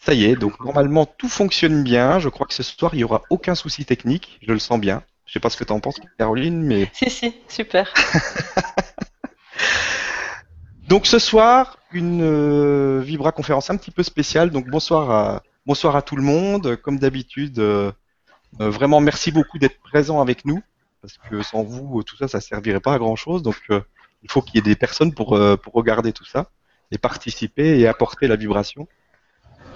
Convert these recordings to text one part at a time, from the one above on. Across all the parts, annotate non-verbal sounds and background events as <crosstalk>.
Ça y est, donc normalement tout fonctionne bien. Je crois que ce soir il n'y aura aucun souci technique, je le sens bien. Je sais pas ce que tu en penses, Caroline, mais. <laughs> Si, si, super. <laughs> donc ce soir, une euh, Vibra conférence un petit peu spéciale. Donc bonsoir à, bonsoir à tout le monde. Comme d'habitude, euh, euh, vraiment merci beaucoup d'être présent avec nous. Parce que sans vous, tout ça, ça servirait pas à grand chose. Donc il faut qu'il y ait des personnes pour, pour regarder tout ça et participer et apporter la vibration.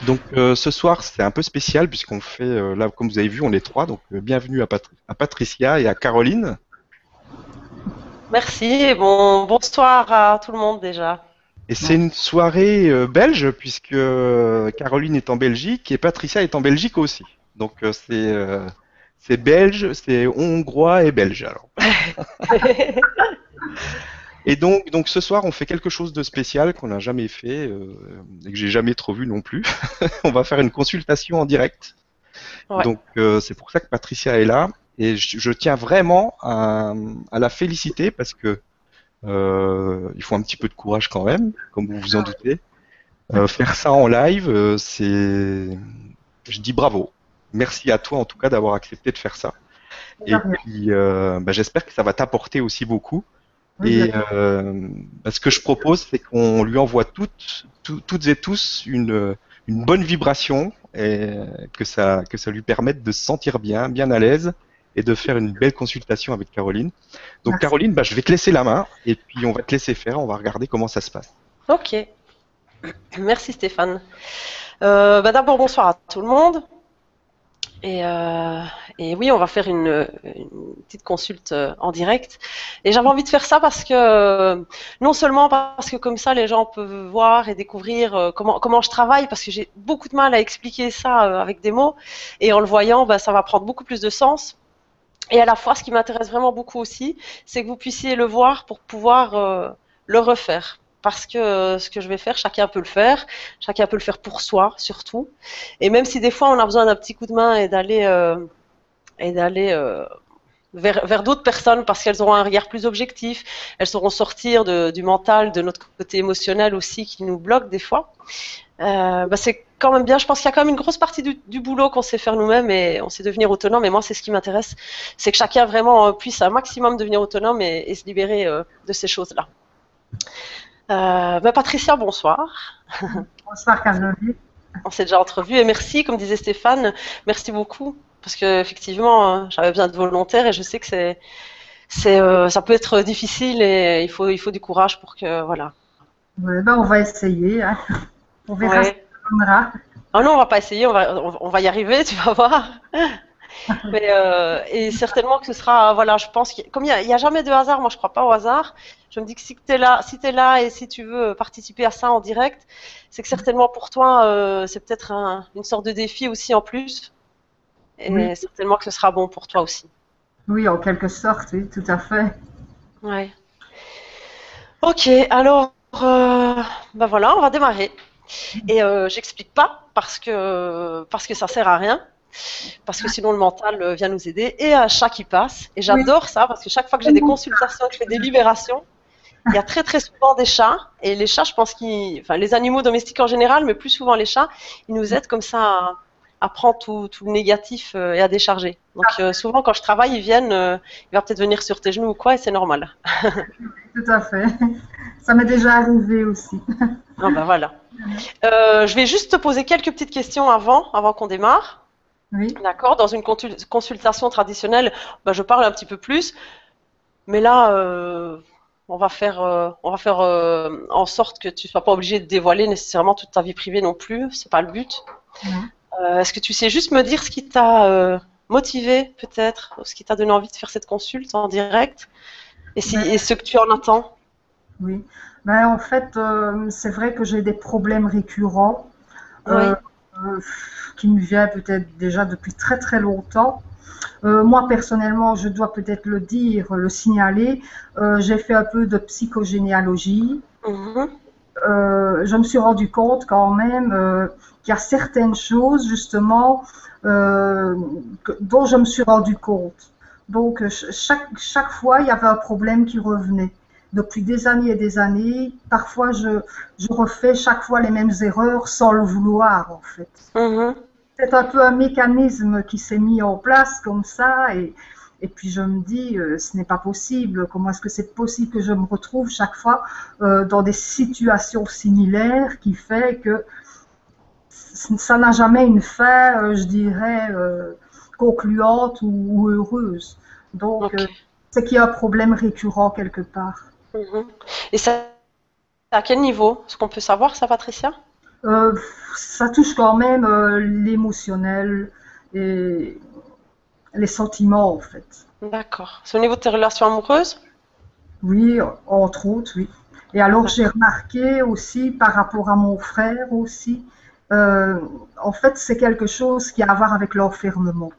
Donc euh, ce soir c'est un peu spécial puisqu'on fait euh, là comme vous avez vu on est trois donc euh, bienvenue à, à, Patricia et à Caroline. Merci et bon bonsoir à tout le monde déjà. Et c'est une soirée belge puisque Caroline est en Belgique et Patricia est en Belgique aussi. Donc c'est c'est belge, c'est hongrois et belge alors. <laughs> Et donc, donc ce soir, on fait quelque chose de spécial qu'on n'a jamais fait euh, et que j'ai jamais trop vu non plus. <laughs> on va faire une consultation en direct. Donc euh, c'est pour ça que Patricia est là et je, tiens vraiment à, la féliciter parce que euh, il faut un petit peu de courage quand même, comme vous vous en doutez. faire ça en live, c'est, je dis bravo. Merci à toi en tout cas d'avoir accepté de faire ça. Et puis, bah, j'espère que ça va t'apporter aussi beaucoup. Et euh, bah, ce que je propose, c'est qu'on lui envoie toutes, toutes et tous une, une bonne vibration et que ça, que ça lui permette de se sentir bien, bien à l'aise et de faire une belle consultation avec Caroline. Donc Caroline, bah, je vais te laisser la main et puis on va te laisser faire, on va regarder comment ça se passe. Ok. <clears throat> Merci Stéphane. Euh, bah, D'abord, bonsoir à tout le monde. Euh, et, oui, on va faire une, petite consulte euh, en direct. Et j'avais envie de faire ça parce que, non seulement parce que comme ça, les gens peuvent voir et découvrir euh, comment, comment je travaille, parce que j'ai beaucoup de mal à expliquer ça avec des mots. Et en le voyant, bah, ça va prendre beaucoup plus de sens. Et à la fois, ce qui m'intéresse vraiment beaucoup aussi, c'est que vous puissiez le voir pour pouvoir le refaire parce que euh, ce que je vais faire, chacun peut le faire, chacun peut le faire pour soi surtout. Et même si des fois on a besoin d'un petit coup de main et d'aller euh, et d'aller euh, vers, vers d'autres personnes parce qu'elles auront un regard plus objectif, elles sauront sortir du mental, de notre côté émotionnel aussi qui nous bloque des fois. Bah c'est quand même bien. Je pense qu'il y a quand même une grosse partie du, boulot qu'on sait faire nous-mêmes et on sait devenir autonome. Et moi, c'est ce qui m'intéresse, c'est que chacun vraiment puisse un maximum devenir autonome et se libérer de ces choses-là. Euh, bah, Patricia, bonsoir. Bonsoir Caroline. On s'est déjà entrevu et merci, comme disait Stéphane, merci beaucoup parce que effectivement, euh, j'avais besoin de volontaires et je sais que c'est, c'est, euh, ça peut être difficile et il faut, il faut du courage pour que, voilà. ben, on va essayer. Hein. On verra ce ça Ah non, on va pas essayer, on va, on va y arriver, <laughs> tu vas voir. <laughs> Mais, euh, et certainement que ce sera, voilà, je pense, comme il n'y a, jamais de hasard, moi je crois pas au hasard. Je me dis que si tu es là, si es là et si tu veux participer à ça en direct, c'est que certainement pour toi, euh, c'est peut-être une sorte de défi aussi en plus. Et certainement que ce sera bon pour toi aussi. Oui, en quelque sorte, oui, tout à fait. Ouais. Ok, alors, euh, ben voilà, on va démarrer. Et euh, j'explique pas parce que parce que ça sert à rien parce que sinon le mental euh, vient nous aider, et un chat qui passe. Et j'adore ça, parce que chaque fois que j'ai des consultations, que je fais des libérations, il y a très très souvent des chats, et les chats, je pense qu'ils, enfin les animaux domestiques en général, mais plus souvent les chats, ils nous aident comme ça à, prendre tout, le négatif euh, et à décharger. Donc euh, souvent quand je travaille, ils viennent, ils vont peut-être venir sur tes genoux ou quoi, et c'est normal. <laughs> Tout à fait. Ça m'est déjà arrivé aussi. Ah ben voilà. je vais juste te poser quelques petites questions avant, avant qu'on démarre. D'accord Dans une consultation traditionnelle, bah, je parle un petit peu plus. Mais là, euh, on va faire, euh, on va faire euh, en sorte que tu ne sois pas obligé de dévoiler nécessairement toute ta vie privée non plus. C'est pas le but. Est-ce que tu sais juste me dire ce qui t'a motivé, peut-être, ce qui t'a donné envie de faire cette consulte en direct? Et, si, ce que tu en attends? Oui. Ben, en fait, c'est vrai que j'ai des problèmes récurrents. Oui qui me vient peut-être déjà depuis très très longtemps. Euh, moi personnellement, je dois peut-être le dire, le signaler, euh, j'ai fait un peu de psychogénéalogie. Mhm. Euh, je me suis rendu compte quand même qu'il y a certaines choses justement dont je me suis rendu compte. Donc chaque, chaque fois, il y avait un problème qui revenait. Depuis des années et des années. Parfois, je, je refais chaque fois les mêmes erreurs sans le vouloir, en fait. Mhm. C'est un peu un mécanisme qui s'est mis en place comme ça et, et puis je me dis, euh, ce n'est pas possible. Comment est-ce que c'est possible que je me retrouve chaque fois euh, dans des situations similaires qui fait que ça n'a jamais une fin, euh, je dirais, concluante ou, ou heureuse. Donc, c'est qu'il y a un problème récurrent quelque part. Mhm. Et ça, à quel niveau? Est-ce qu'on peut savoir ça, Patricia? Euh, ça touche quand même euh, l'émotionnel et les sentiments, en fait. D'accord. C'est au niveau de tes relations amoureuses? Oui, entre autres, oui. Et alors, j'ai remarqué aussi par rapport à mon frère aussi, euh, en fait, c'est quelque chose qui a à voir avec l'enfermement.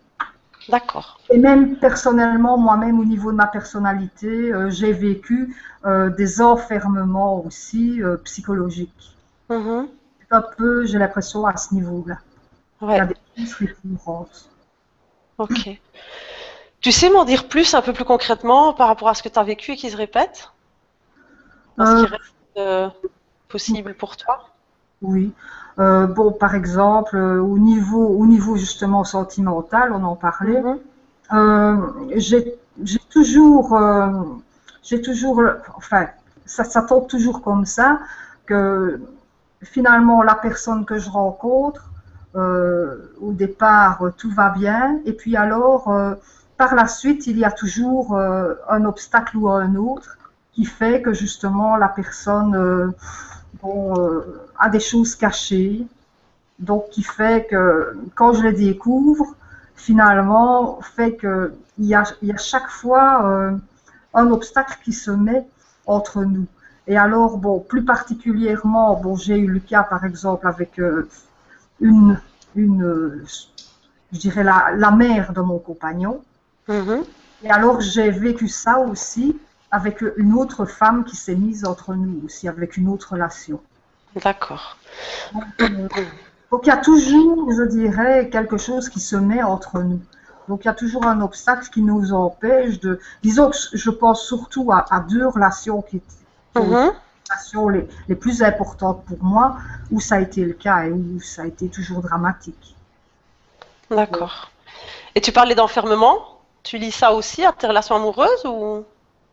D'accord. Et même personnellement, moi-même, au niveau de ma personnalité, euh, j'ai vécu euh, des enfermements aussi euh, psychologiques. Mhm. Un peu, j'ai l'impression, à ce niveau-là. Il y a des choses récurrentes. Ok. Tu sais m'en dire plus, un peu plus concrètement, par rapport à ce que tu as vécu et qui se répète? Dans ce qui reste possible pour toi? Oui. Euh, bon, par exemple, euh, au niveau, au niveau justement sentimental, on en parlait. Mhm. Euh, j'ai toujours, j'ai toujours, enfin, ça, ça tombe toujours comme ça, que finalement la personne que je rencontre, au départ tout va bien, et puis alors par la suite il y a toujours un obstacle ou un autre qui fait que justement la personne bon, euh, a des choses cachées, donc qui fait que quand je les découvre, finalement, fait qu'il y a, il y a chaque fois euh, un obstacle qui se met entre nous. Et alors, bon, plus particulièrement, bon, j'ai eu le cas, par exemple, avec euh, une, une je dirais, la, la mère de mon compagnon. Mhm. Et alors, j'ai vécu ça aussi avec une autre femme qui s'est mise entre nous aussi, avec une autre relation. D'accord. Donc il y a toujours, je dirais, quelque chose qui se met entre nous. Donc il y a toujours un obstacle qui nous empêche de. Disons que je pense surtout à, à deux relations qui étaient qui les relations les, les plus importantes pour moi, où ça a été le cas et où ça a été toujours dramatique. D'accord. Et tu parlais d'enfermement? Tu lis ça aussi à tes relations amoureuses ou?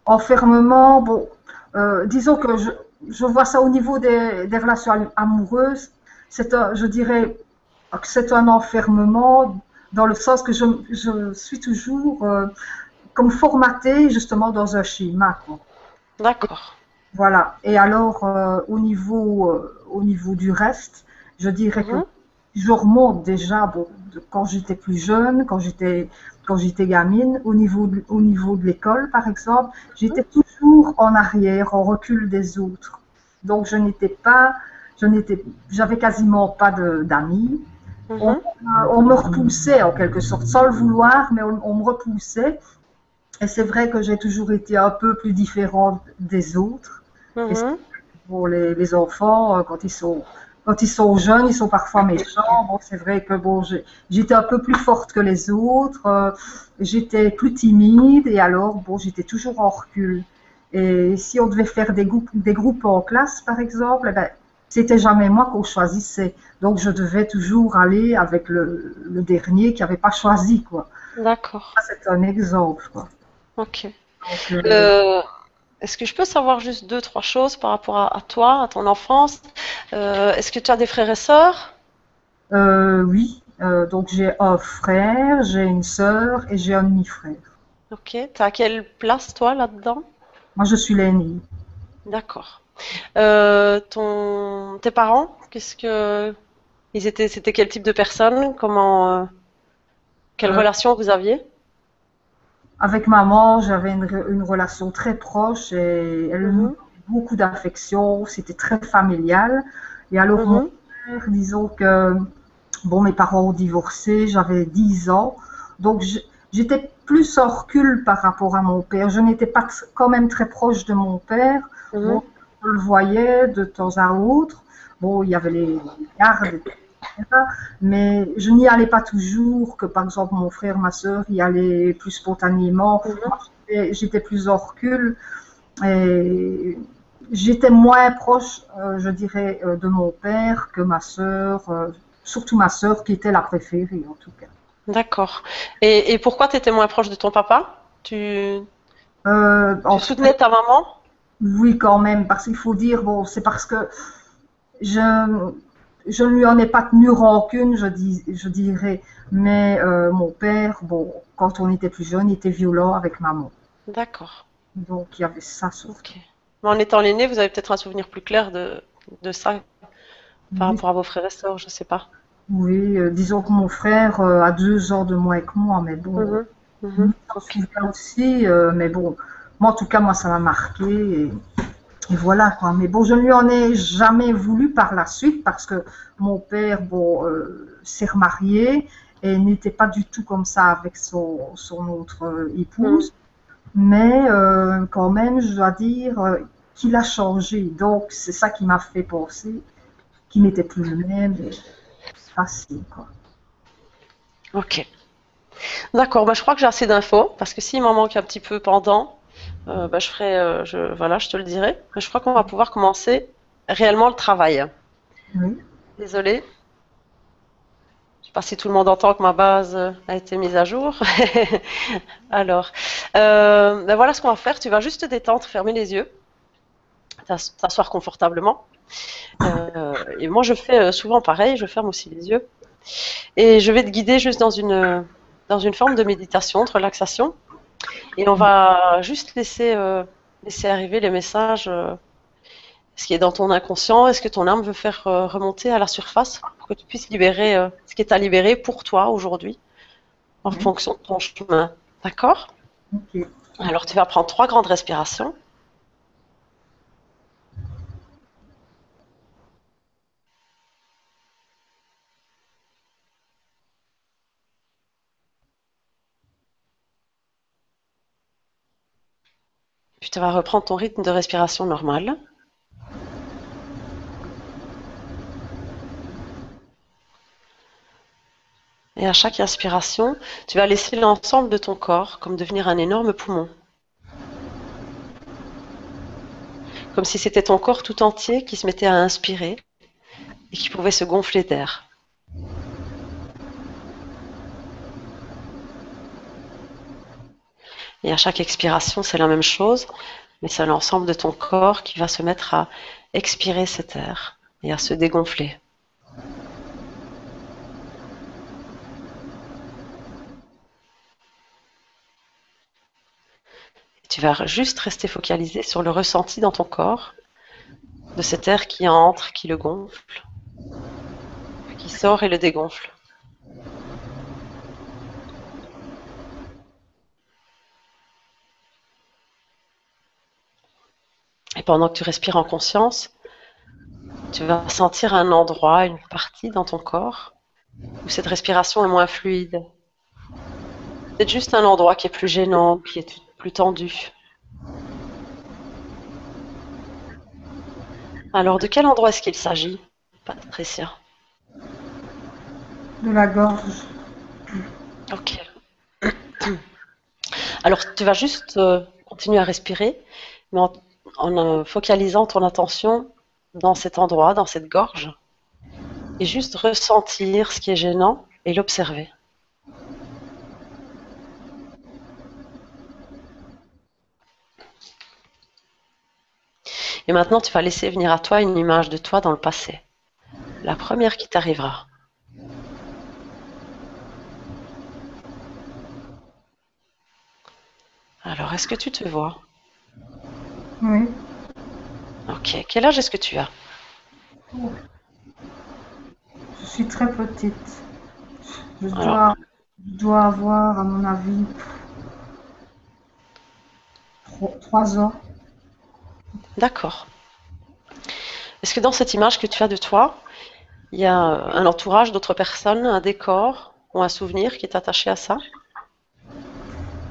Enfermement, bon, euh, disons que je, je vois ça au niveau des, des relations am- amoureuses. C'est un, je dirais que c'est un enfermement dans le sens que je, je suis toujours euh, comme formatée justement dans un schéma. D'accord. Voilà. Et alors, euh, au, niveau, au niveau du reste, je dirais que Mhm. je remonte déjà bon, de quand j'étais plus jeune, quand j'étais quand j'étais gamine, au niveau de, au niveau de l'école, par exemple, j'étais toujours en arrière, en recul des autres. Donc, je n'étais pas, je n'étais, j'avais quasiment pas d'amis. Mhm. Euh, on me repoussait en quelque sorte, sans le vouloir, mais on, on me repoussait. Et c'est vrai que j'ai toujours été un peu plus différente des autres. Mhm. Les, les enfants, euh, quand ils sont quand ils sont jeunes, ils sont parfois méchants. Bon, c'est vrai que bon, j'étais un peu plus forte que les autres. euh, j'étais plus timide et alors bon, j'étais toujours en recul. Et si on devait faire des groupes, des groupes en classe, par exemple, eh ben, c'était jamais moi qu'on choisissait. Donc je devais toujours aller avec le, le dernier qui n'avait pas choisi, quoi. D'accord. C'est un exemple, quoi. Ok. Donc, euh, Euh, est-ce que je peux savoir juste deux, trois choses par rapport à, à toi, à ton enfance? Euh, est-ce que tu as des frères et sœurs? euh, oui, euh, donc j'ai un frère, j'ai une sœur et j'ai un demi-frère. Ok. T'as à quelle place, toi, là-dedans? Moi, je suis l'aînée. D'accord. Ton, tes parents, qu'est-ce que, ils étaient, c'était quel type de personnes? Comment, quelle relation vous aviez? Avec maman, j'avais une, re- une relation très proche et elle Mhm. donnait beaucoup d'affection. C'était très familial. Et alors, mon Mhm. père, disons que, bon, mes parents ont divorcé, j'avais 10 ans. Donc, j'étais plus en recul par rapport à mon père. Je n'étais pas quand même très proche de mon père. Mhm. Bon, je le voyais de temps à autre. Bon, il y avait les gardes, etc. Mais je n'y allais pas toujours, que par exemple mon frère, ma soeur y allaient plus spontanément. Mhm. Moi, j'étais- plus en recul. et j'étais moins proche, je dirais, de mon père que ma sœur, surtout ma sœur qui était la préférée en tout cas. D'accord. Et, pourquoi tu étais moins proche de ton papa? Tu, tu soutenais ta maman? Oui, quand même, parce qu'il faut dire, bon, c'est parce que je, je ne lui en ai pas tenu rancune, je, dis, je dirais. Mais euh, mon père, bon, quand on était plus jeune, il était violent avec maman. D'accord. Donc il y avait ça surtout. Mais en étant l'aîné, vous avez peut-être un souvenir plus clair de, de ça par rapport à vos frères et sœurs, je ne sais pas. Oui, euh, disons que mon frère euh, a deux ans de moins que moi, mais bon, mm -hmm. aussi, mais bon, moi en tout cas, moi ça m'a marqué. Et et voilà quoi. Mais bon, je ne lui en ai jamais voulu par la suite parce que mon père, bon, euh, s'est remarié et n'était pas du tout comme ça avec son, son autre euh, épouse. Mais euh, quand même, je dois dire qu'il a changé. Donc, c'est ça qui m'a fait penser qu'il n'était plus le même. C'est facile, quoi. Ok. D'accord, bah, je crois que j'ai assez d'infos parce que s'il m'en manque un petit peu pendant, euh, bah, je ferai, euh, je, voilà, je te le dirai. je crois qu'on va pouvoir commencer réellement le travail. Désolée. Je sais pas si tout le monde entend que ma base a été mise à jour. <laughs> Alors, euh, bah, voilà ce qu'on va faire. Tu vas juste te détendre, fermer les yeux, t'asseoir confortablement. et moi, je fais souvent pareil. Je ferme aussi les yeux. Et je vais te guider juste dans une, dans une forme de méditation, de relaxation. Et on va juste laisser, euh, laisser arriver les messages. Euh, ce qui est dans ton inconscient, est-ce que ton âme veut faire euh, remonter à la surface pour que tu puisses libérer ce qui est à libérer pour toi aujourd'hui en fonction de ton chemin? D'accord? Alors tu vas prendre trois grandes respirations. Tu vas reprendre ton rythme de respiration normal. Et à chaque inspiration, tu vas laisser l'ensemble de ton corps comme devenir un énorme poumon. Comme si c'était ton corps tout entier qui se mettait à inspirer et qui pouvait se gonfler d'air. Et à chaque expiration, c'est la même chose, mais c'est l'ensemble de ton corps qui va se mettre à expirer cet air et à se dégonfler. tu vas juste rester focalisé sur le ressenti dans ton corps de cet air qui entre, qui le gonfle, qui sort et le dégonfle. Et pendant que tu respires en conscience, tu vas sentir un endroit, une partie dans ton corps où cette respiration est moins fluide. C'est juste un endroit qui est plus gênant, qui est plus tendu. Alors, de quel endroit est-ce qu'il s'agit, Patricia? De la gorge. Ok. Alors, tu vas juste euh, continuer à respirer, mais en en focalisant ton attention dans cet endroit, dans cette gorge, et juste ressentir ce qui est gênant et l'observer. Et maintenant, tu vas laisser venir à toi une image de toi dans le passé. La première qui t'arrivera. Alors, est-ce que tu te vois? Oui. Ok. Quel âge est-ce que tu as? Je suis très petite. Je dois, avoir, à mon avis, trois ans. D'accord. Est-ce que dans cette image que tu as de toi, il y a un entourage d'autres personnes, un décor ou un souvenir qui est attaché à ça?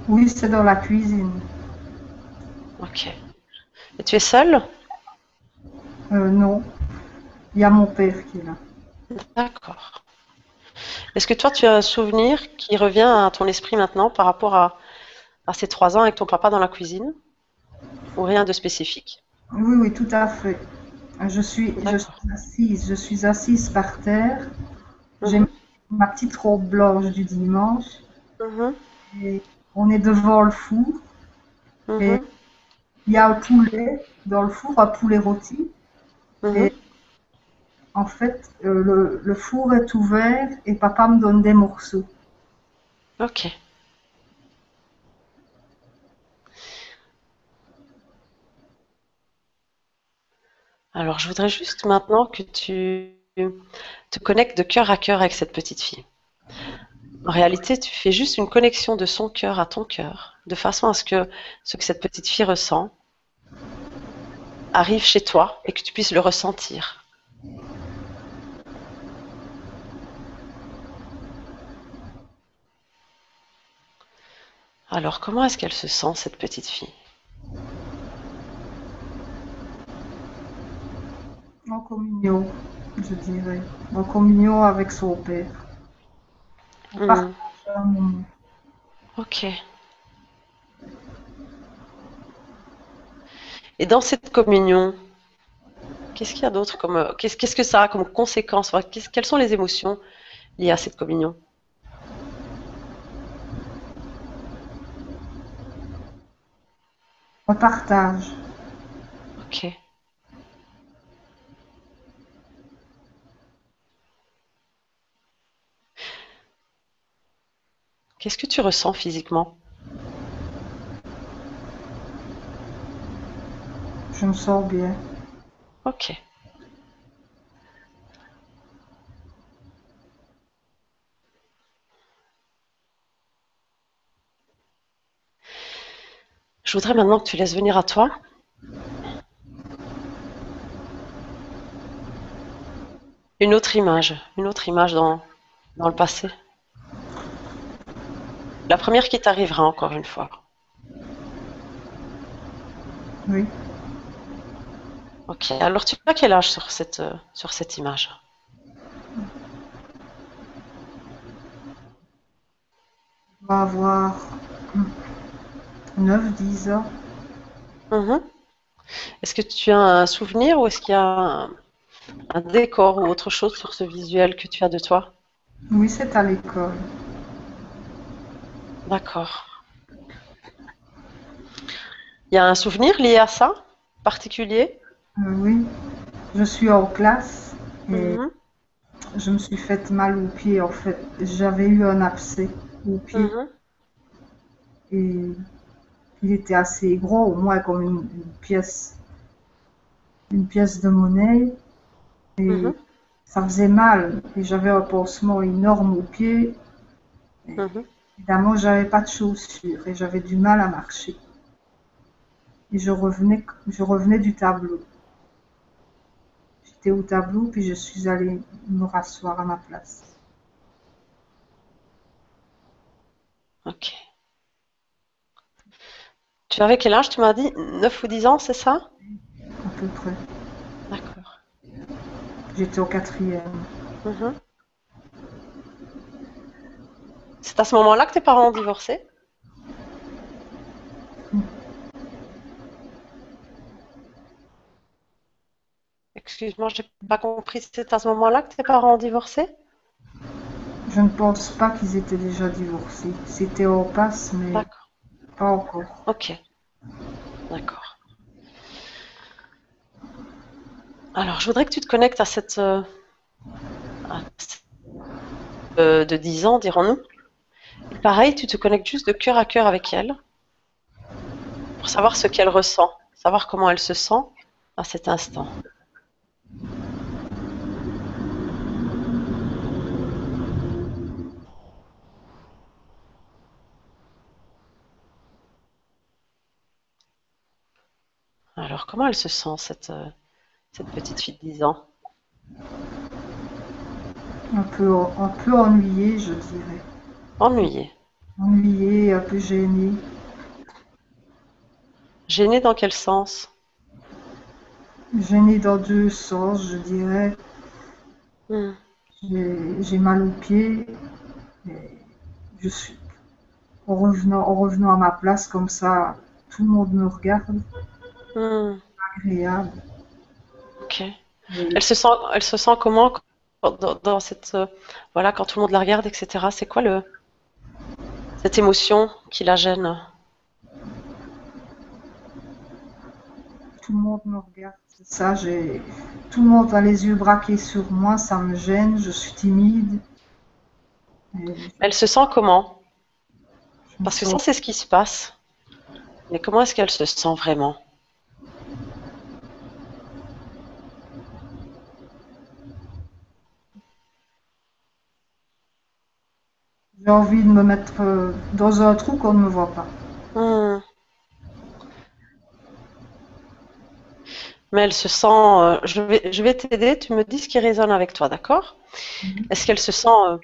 Oui, c'est dans la cuisine. Ok. Et tu es seule euh, Non. Il y a mon père qui est là. D'accord. Est-ce que toi, tu as un souvenir qui revient à ton esprit maintenant par rapport à, ces trois ans avec ton papa dans la cuisine ou rien de spécifique? Oui, oui, tout à fait. Je suis, je suis assise, je suis assise par terre. J'ai mhm. ma petite robe blanche du dimanche. Mhm. Et on est devant le four. Mhm. Et il y a un poulet dans le four, un poulet rôti. Et en fait, euh, le, le, four est ouvert et papa me donne des morceaux. Ok. Alors, je voudrais juste maintenant que tu te connectes de cœur à cœur avec cette petite fille. En réalité, tu fais juste une connexion de son cœur à ton cœur, de façon à ce que ce que cette petite fille ressent arrive chez toi et que tu puisses le ressentir. Alors, comment est-ce qu'elle se sent, cette petite fille? En communion, je dirais. En communion avec son père. Hmm. Ok. Et dans cette communion, qu'est-ce qu'il y a d'autre comme qu'est-ce que ça a comme conséquence? Quelles sont les émotions liées à cette communion? On partage. Ok. Qu'est-ce que tu ressens physiquement? Je me sens bien. Ok. Je voudrais maintenant que tu laisses venir à toi une autre image, une autre image dans, dans le passé. La première qui t'arrivera encore une fois. Oui. Ok, alors tu as quel âge sur cette, sur cette image? On va avoir 9-10 ans. Mhm. Est-ce que tu as un souvenir ou est-ce qu'il y a un, décor ou autre chose sur ce visuel que tu as de toi? Oui, c'est à l'école. D'accord. Il y a un souvenir lié à ça, particulier? Euh, Oui. Je suis en classe et mhm. je me suis fait mal au pied en fait. J'avais eu un abcès au pied. Mhm. Et il était assez gros, au moins comme une, pièce, une pièce de monnaie. Et mhm. ça faisait mal. Et j'avais un pansement énorme au pied. Évidemment, j'avais pas de chaussures et j'avais du mal à marcher. Et je revenais, je revenais du tableau. J'étais au tableau, puis je suis allée me rasseoir à ma place. Ok. Tu avais quel âge Tu m'as dit? 9 ou 10 ans, c'est ça? À peu près. D'accord. J'étais au quatrième. Mhm. C'est à ce moment-là que tes parents ont divorcé? Excuse-moi, j'ai pas compris. C'est à ce moment-là que tes parents ont divorcé? Je ne pense pas qu'ils étaient déjà divorcés. C'était au passe, mais. D'accord. Pas encore. Ok. D'accord. Alors, je voudrais que tu te connectes à cette. Euh, euh, de 10 ans, dirons-nous. Pareil, tu te connectes juste de cœur à cœur avec elle pour savoir ce qu'elle ressent, savoir comment elle se sent à cet instant. Alors, comment elle se sent, cette, euh, cette petite fille de 10 ans? Un peu, un peu ennuyée, je dirais. Ennuyée? Ennuyée, un peu gênée. Gênée dans quel sens? Gênée dans deux sens, je dirais. Hmm. J'ai mal aux pieds. je suis en revenant, en revenant à ma place comme ça, tout le monde me regarde. Hmm. agréable. Ok. Elle se sent, elle se sent comment dans, cette, euh, voilà, quand tout le monde la regarde, etc. C'est quoi le, cette émotion qui la gêne? Tout le monde me regarde, c'est ça. J'ai, tout le monde a les yeux braqués sur moi, ça me gêne. Je suis timide. Elle se sent comment? Parce que ça, c'est ce qui se passe. Mais comment est-ce qu'elle se sent vraiment? J'ai envie de me mettre euh, dans un trou qu'on ne me voit pas. Hmm. Mais elle se sent. Euh, je vais, je vais t'aider. Tu me dis ce qui résonne avec toi, d'accord? Mhm. Est-ce qu'elle se sent euh,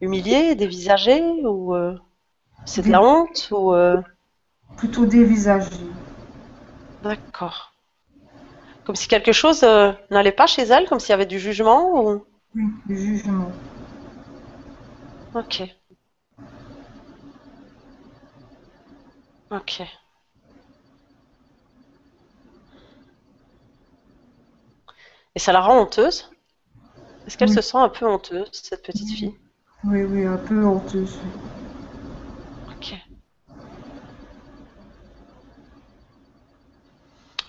humiliée, dévisagée ou c'est de la honte ou Plutôt dévisagée. D'accord. Comme si quelque chose n'allait pas chez elle, comme s'il y avait du jugement ou... Oui, du jugement. Ok. Ok. Et ça la rend honteuse? Est-ce qu'elle se sent un peu honteuse, cette petite fille? Oui, oui, un peu honteuse. Ok.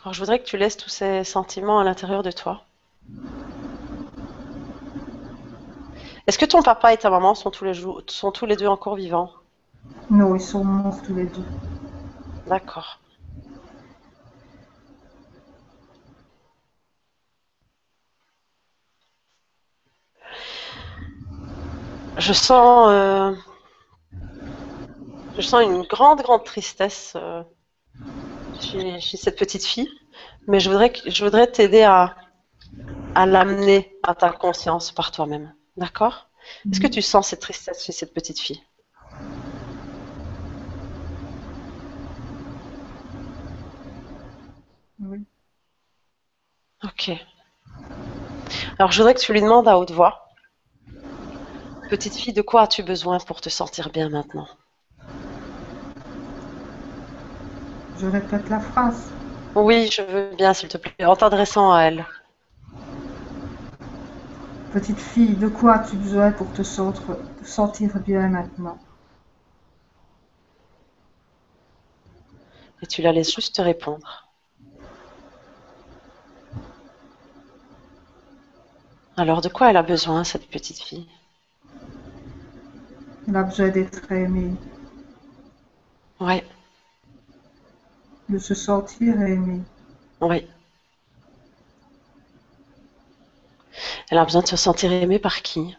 Alors je voudrais que tu laisses tous ces sentiments à l'intérieur de toi. Est-ce que ton papa et ta maman sont tous les, sont tous les deux encore vivants? Non, ils sont morts tous les deux. D'accord. Je sens, euh, je sens une grande, grande tristesse euh, chez, cette petite fille, mais je voudrais, je voudrais t'aider à, à l'amener à ta conscience par toi-même. D'accord? Est-ce que tu sens cette tristesse chez cette petite fille? Oui. Ok. Alors, je voudrais que tu lui demandes à haute voix. Petite fille, de quoi as-tu besoin pour te sentir bien maintenant? Je répète la phrase. Oui, je veux bien, s'il te plaît, en t'adressant à elle. Petite fille, de quoi as-tu besoin pour te sentir bien maintenant? Et tu la laisses juste te répondre. Alors, de quoi elle a besoin, cette petite fille? Elle a besoin d'être aimée. Oui. De se sentir aimée. Oui. Elle a besoin de se sentir aimée par qui?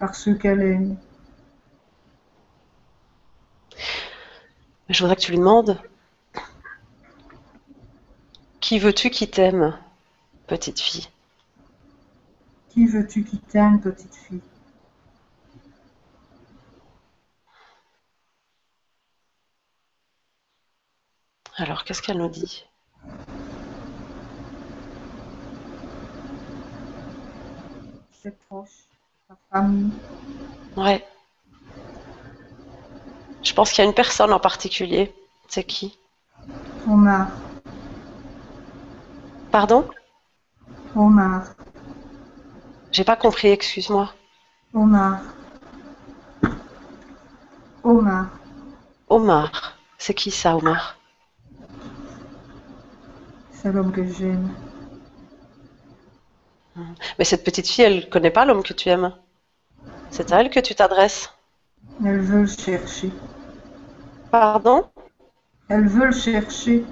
Par ceux qu'elle aime. Je voudrais que tu lui demandes Qui veux-tu qui t'aime? Petite fille Qui veux-tu qui t'aime, petite fille? Alors, qu'est-ce qu'elle nous dit? Ses proches, sa famille. Ouais. Je pense qu'il y a une personne en particulier. C'est qui? Omar. Pardon? Omar. J'ai pas compris, excuse-moi. Omar. Omar. Omar. C'est qui ça, Omar? C'est l'homme que j'aime. Mais cette petite fille, elle connaît pas l'homme que tu aimes. C'est à elle que tu t'adresses. Elle veut le chercher. Pardon? Elle veut le chercher.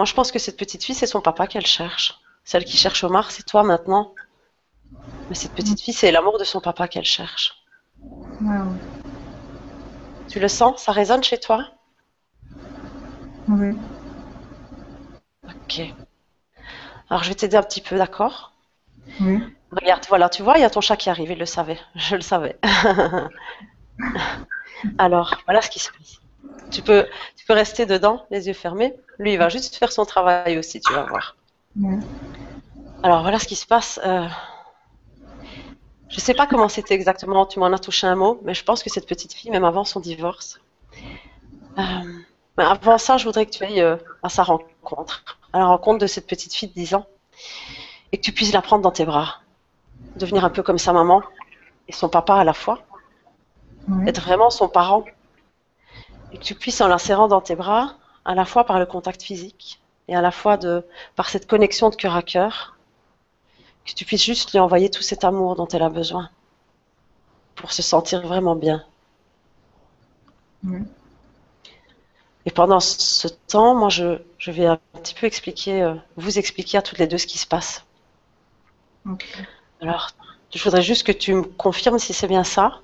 Moi, je pense que cette petite fille, c'est son papa qu'elle cherche. Celle qui cherche Omar, c'est toi maintenant. Mais cette petite fille, c'est l'amour de son papa qu'elle cherche. Tu le sens? Ça résonne chez toi? Oui. Ok. Alors, je vais t'aider un petit peu, d'accord? Oui. Regarde, voilà, tu vois, il y a ton chat qui arrive, il le savait. <laughs> Je le savais. <laughs> Alors, voilà ce qui se passe. Tu peux, tu peux rester dedans, les yeux fermés. Lui, il va juste faire son travail aussi, tu vas voir. Alors, voilà ce qui se passe. Euh, Je ne sais pas comment c'était exactement, tu m'en as touché un mot, mais je pense que cette petite fille, même avant son divorce, euh, mais avant ça, je voudrais que tu ailles euh, à sa rencontre, à la rencontre de cette petite fille de 10 ans, et que tu puisses la prendre dans tes bras, devenir un peu comme sa maman et son papa à la fois, être vraiment son parent, et que tu puisses, en la serrant dans tes bras, à la fois par le contact physique et à la fois de, par cette connexion de cœur à cœur, que tu puisses juste lui envoyer tout cet amour dont elle a besoin pour se sentir vraiment bien. Et pendant ce temps, moi, je, vais un petit peu expliquer, euh, vous expliquer à toutes les deux ce qui se passe. Alors, je voudrais juste que tu me confirmes si c'est bien ça.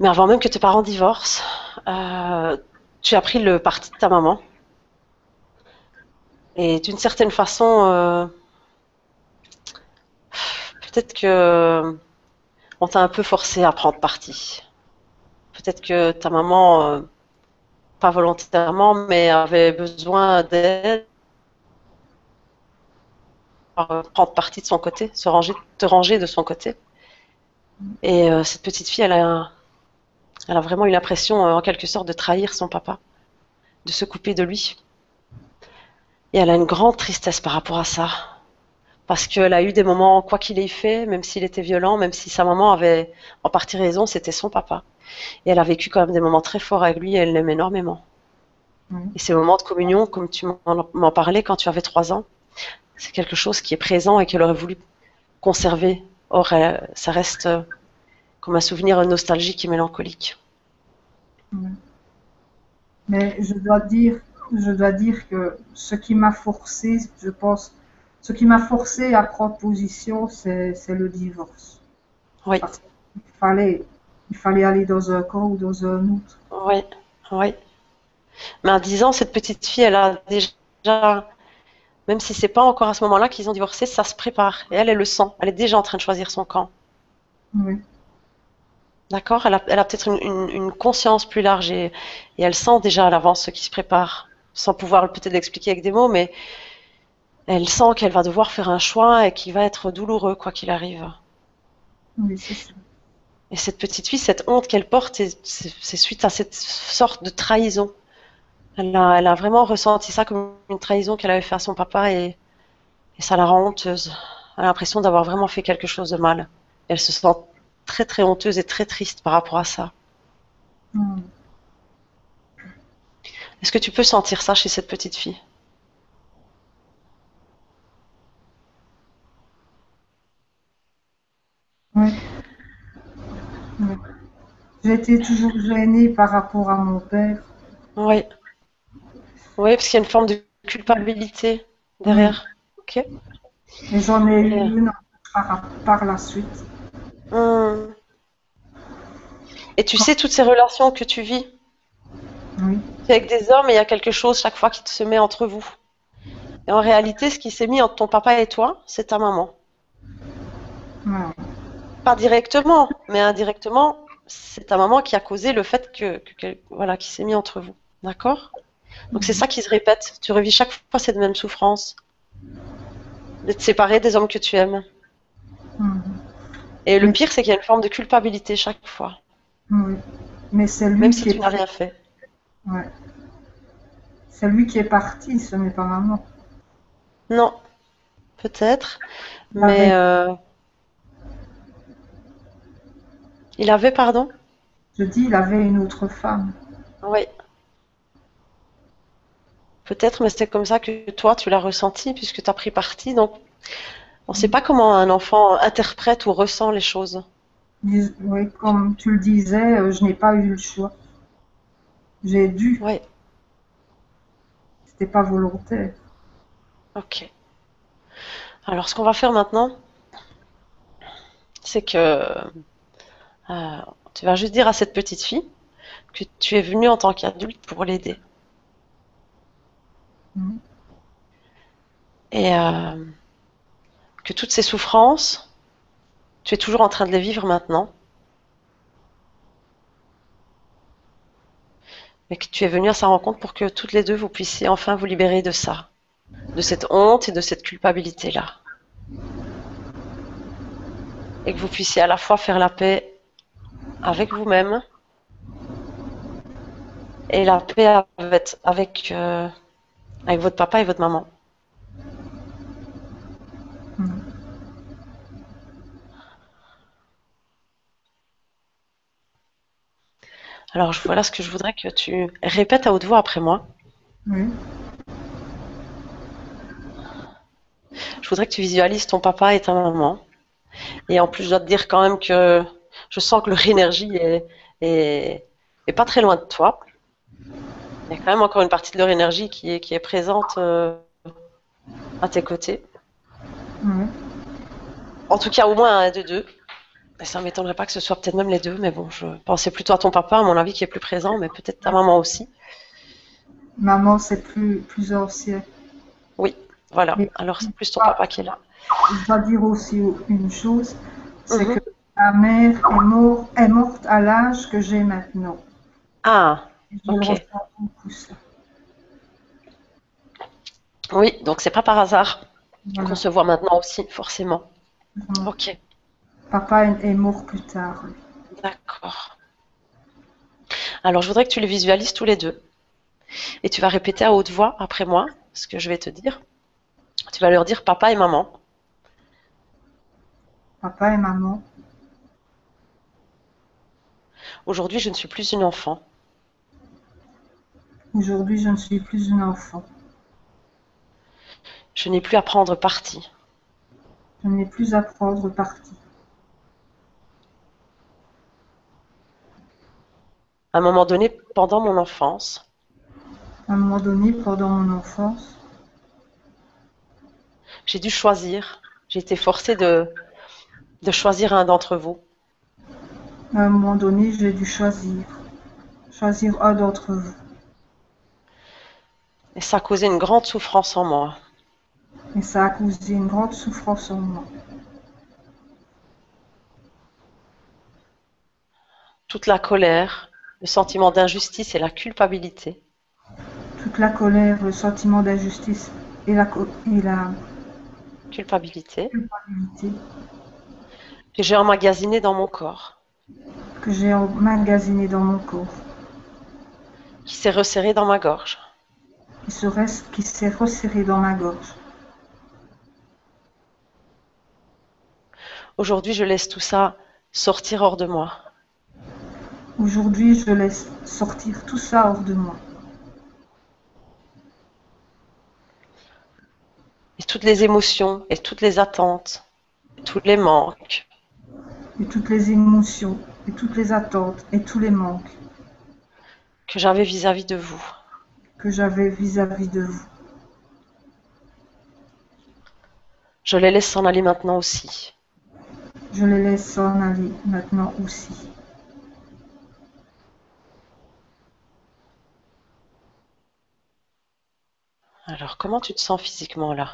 Mais avant même que tes parents divorcent, euh, tu as pris le parti de ta maman. Et d'une certaine façon, euh, peut-être que on t'a un peu forcé à prendre parti. Peut-être que ta maman, euh, pas volontairement, mais avait besoin d'aide prendre parti de son côté, se ranger, te ranger de son côté. Et euh, cette petite fille, elle a, elle a vraiment eu l'impression, euh, en quelque sorte, de trahir son papa, de se couper de lui. Et elle a une grande tristesse par rapport à ça parce qu'elle a eu des moments, quoi qu'il ait fait, même s'il était violent, même si sa maman avait en partie raison, c'était son papa. Et elle a vécu quand même des moments très forts avec lui et elle l'aime énormément. Et ces moments de communion, comme tu m'en parlais quand tu avais trois ans, c'est quelque chose qui est présent et qu'elle aurait voulu conserver. Or, ça reste euh, comme un souvenir nostalgique et mélancolique. Mais je dois dire, je dois dire que ce qui m'a forcé, je pense, ce qui m'a forcé à prendre position, c'est le divorce. Oui. il fallait, il fallait aller dans un camp ou dans un autre. Oui, oui. Mais en 10 ans, cette petite fille, elle a déjà, même si c'est pas encore à ce moment-là qu'ils ont divorcé, ça se prépare. Et elle, elle le sent. Elle est déjà en train de choisir son camp. Oui. D'accord Elle a, elle a peut-être une, une, conscience plus large et, et elle sent déjà à l'avance ce qui se prépare, sans pouvoir peut-être l'expliquer avec des mots, mais elle sent qu'elle va devoir faire un choix et qu'il va être douloureux quoi qu'il arrive. Oui, c'est ça. Et cette petite fille, cette honte qu'elle porte, c'est suite à cette sorte de trahison. Elle a, elle a, vraiment ressenti ça comme une trahison qu'elle avait fait à son papa et, et ça la rend honteuse. Elle a l'impression d'avoir vraiment fait quelque chose de mal. Elle se sent très très honteuse et très triste par rapport à ça. Mm. Est-ce que tu peux sentir ça chez cette petite fille? Oui. J'ai été toujours gênée par rapport à mon père. Oui. Oui, parce qu'il y a une forme de culpabilité derrière. Ok. Et j'en ai eu une par, la suite. Hmm. Et tu sais toutes ces relations que tu vis Oui. Avec des hommes, il y a quelque chose chaque fois qui se met entre vous. Et en réalité, ce qui s'est mis entre ton papa et toi, c'est ta maman. Pas directement, mais indirectement, c'est ta maman qui a causé le fait que, voilà, qui s'est mis entre vous. D'accord? Donc c'est ça qui se répète. Tu revis chaque fois cette même souffrance d'être séparé des hommes que tu aimes. Et le pire, c'est qu'il y a une forme de culpabilité chaque fois. Oui. Mais c'est lui Même qui si est tu n'as rien fait. Ouais. C'est lui qui est parti, ce n'est pas maman. Non, peut-être, mais euh, il avait, pardon? Je dis, il avait une autre femme. Oui. Peut-être, mais c'est comme ça que toi, tu l'as ressenti, puisque tu as pris parti. Donc, on ne sait pas comment un enfant interprète ou ressent les choses. Oui, comme tu le disais, euh, je n'ai pas eu le choix. J'ai dû, Oui, c'était pas volontaire. ok. Alors, ce qu'on va faire maintenant, c'est que euh, tu vas juste dire à cette petite fille que tu es venu en tant qu'adulte pour l'aider. Mhm. Et euh, que toutes ces souffrances, tu es toujours en train de les vivre maintenant. Mais que tu es venu à sa rencontre pour que toutes les deux vous puissiez enfin vous libérer de ça, de cette honte et de cette culpabilité-là. et que vous puissiez à la fois faire la paix avec vous-même et la paix avec, avec, euh, avec votre papa et votre maman. Alors voilà ce que je voudrais que tu répètes à haute voix après moi. Oui. Je voudrais que tu visualises ton papa et ta maman. Et en plus, je dois te dire quand même que je sens que leur énergie est, est, pas très loin de toi. Il y a quand même encore une partie de leur énergie qui est, qui est présente euh, à tes côtés. En tout cas, au moins un des deux. Et ça ne m'étonnerait pas que ce soit peut-être même les deux, mais bon, je pensais plutôt à ton papa, à mon avis, qui est plus présent, mais peut-être ta maman aussi. Maman, c'est plus, plus ancien. Oui, voilà. Alors c'est plus ton papa qui est là. Je dois dire aussi une chose, c'est mhm. que ma mère est, morte à l'âge que j'ai maintenant. Ah, ok. Oui, donc c'est pas par hasard qu'on se voit maintenant aussi, forcément. Ok. Papa est mort plus tard. D'accord. Alors je voudrais que tu les visualises tous les deux. Et tu vas répéter à haute voix après moi ce que je vais te dire. Tu vas leur dire papa et maman. Papa et maman. Aujourd'hui, je ne suis plus une enfant. Aujourd'hui, je ne suis plus une enfant. Je n'ai plus à prendre parti. Je n'ai plus à prendre parti. À un moment donné, pendant mon enfance. À un moment donné, pendant mon enfance. J'ai dû choisir. J'ai été forcée de, de choisir un d'entre vous. À un moment donné, j'ai dû choisir. Choisir un d'entre vous. Et ça a causé une grande souffrance en moi. Et ça a causé une grande souffrance en moi. Toute la colère, le sentiment d'injustice et la culpabilité. Toute la colère, le sentiment d'injustice et la, et la culpabilité. culpabilité. Que j'ai emmagasiné dans mon corps. Que j'ai emmagasiné dans mon corps. Qui s'est resserré dans ma gorge. Qui s'est resserré dans ma gorge. Aujourd'hui, je laisse tout ça sortir hors de moi. Aujourd'hui, je laisse sortir tout ça hors de moi. Et toutes les émotions, et toutes les attentes, et tous les manques. Et toutes les émotions, et toutes les attentes, et tous les manques. Que j'avais vis-à-vis de vous. Que j'avais vis-à-vis de vous. Je les laisse s'en aller maintenant aussi. Je les laisse s'en aller maintenant aussi. Alors, comment tu te sens physiquement là?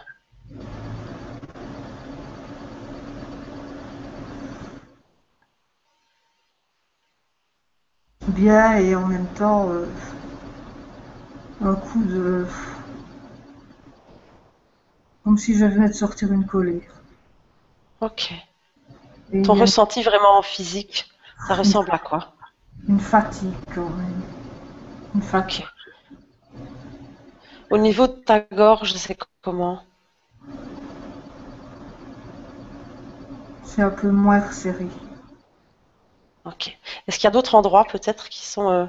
Bien et en même temps euh, un coup de... comme si je venais de sortir une colère. Ok. Ton ressenti vraiment physique, ça ressemble à quoi? Une fatigue quand même. Une fatigue. Au niveau de ta gorge, c'est comment? C'est un peu moins serré. Ok. Est-ce qu'il y a d'autres endroits peut-être qui sont... Euh,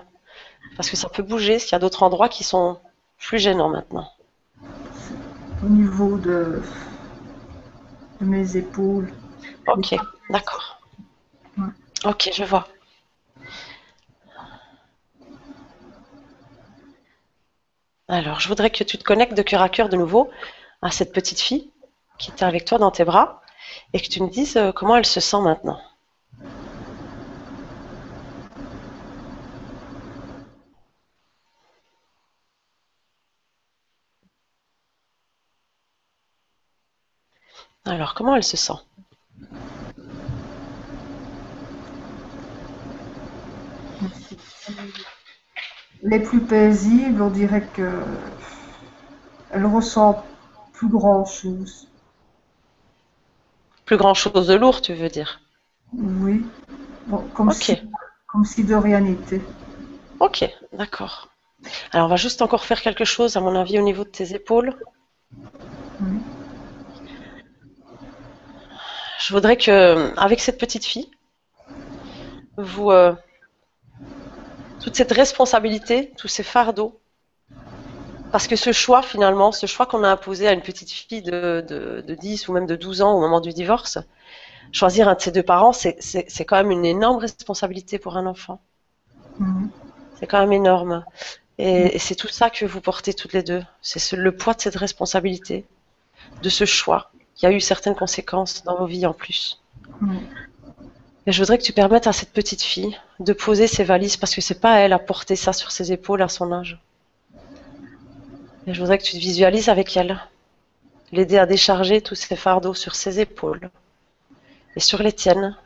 parce que ça peut bouger, est-ce qu'il y a d'autres endroits qui sont plus gênants maintenant? Au niveau de, de mes épaules. Ok, d'accord. Ok, je vois. Alors, je voudrais que tu te connectes de cœur à cœur de nouveau à cette petite fille qui était avec toi dans tes bras et que tu me dises euh, comment elle se sent maintenant. Alors, comment elle se sent? Les plus paisibles, on dirait que elle ressent plus grand chose. Plus grand chose de lourd, tu veux dire? Oui. comme, si, comme si de rien n'était. Ok, d'accord. Alors on va juste encore faire quelque chose, à mon avis, au niveau de tes épaules. Je voudrais que, avec cette petite fille, vous, euh, toute cette responsabilité, tous ces fardeaux, parce que ce choix, finalement, ce choix qu'on a imposé à une petite fille de, de, 10 ou même de 12 ans au moment du divorce, choisir un de ses deux parents, c'est quand même une énorme responsabilité pour un enfant. Mhm. C'est quand même énorme. Et, c'est tout ça que vous portez toutes les deux. C'est le poids de cette responsabilité, de ce choix. Y a eu certaines conséquences dans vos vies en plus. Mhm. Et je voudrais que tu permettes à cette petite fille de poser ses valises parce que c'est pas elle à porter ça sur ses épaules à son âge je voudrais que tu te visualises avec elle, l'aider à décharger tous ces fardeaux sur ses épaules et sur les tiennes,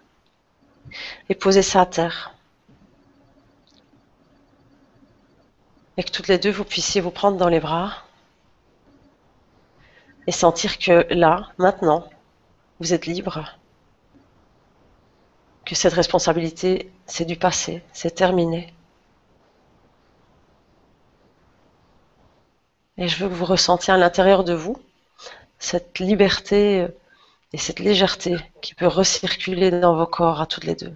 et poser ça à terre. Et que toutes les deux, vous puissiez vous prendre dans les bras. Et sentir que là, maintenant, vous êtes libre, que cette responsabilité, c'est du passé, c'est terminé. Et je veux que vous ressentiez à l'intérieur de vous cette liberté et cette légèreté qui peut recirculer dans vos corps à toutes les deux.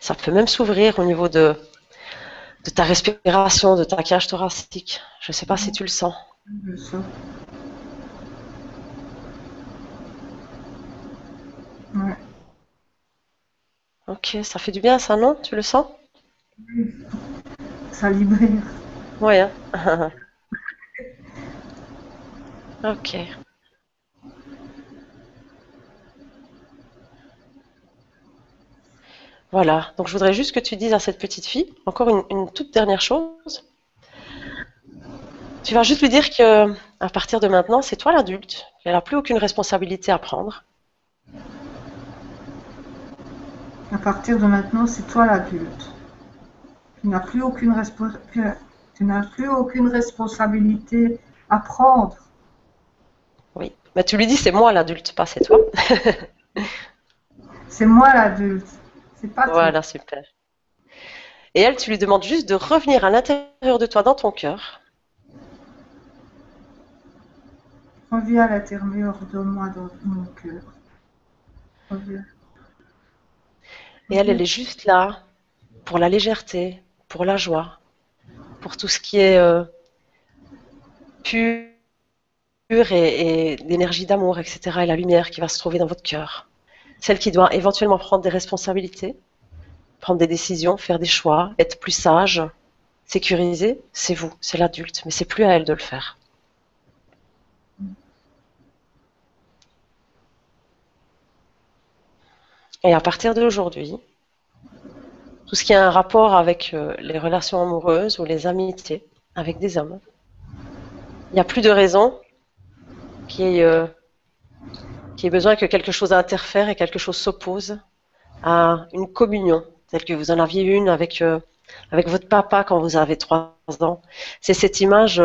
Ça peut même s'ouvrir au niveau de, ta respiration, de ta cage thoracique. Je ne sais pas si tu le sens. Je le sens. Ouais. Ok, ça fait du bien ça, non? Tu le sens? Ça libère. Oui. Hein. <laughs> ok. Voilà, donc je voudrais juste que tu dises à cette petite fille, encore une, toute dernière chose. Tu vas juste lui dire que à partir de maintenant, c'est toi l'adulte. Elle n'a plus aucune responsabilité à prendre. À partir de maintenant, c'est toi l'adulte. Tu n'as plus aucune, plus aucune responsabilité à prendre. Oui, mais tu lui dis c'est moi l'adulte, pas c'est toi. <laughs> c'est moi l'adulte, c'est pas toi. Voilà, super. Et elle, tu lui demandes juste de revenir à l'intérieur de toi, dans ton cœur. Reviens à l'intérieur de moi, dans mon cœur. Reviens. Et elle, elle est juste là pour la légèreté, pour la joie, pour tout ce qui est euh, pur et, l'énergie d'amour, etc. Et la lumière qui va se trouver dans votre cœur. Celle qui doit éventuellement prendre des responsabilités, prendre des décisions, faire des choix, être plus sage, sécuriser, c'est vous, c'est l'adulte, mais c'est plus à elle de le faire. Et à partir d'aujourd'hui, tout ce qui a un rapport avec euh, les relations amoureuses ou les amitiés avec des hommes. Il n'y a plus de raison qui ait, euh, qui ait besoin que quelque chose interfère et quelque chose s'oppose à une communion, telle que vous en aviez une avec, euh, votre papa quand vous avez trois ans. C'est cette image,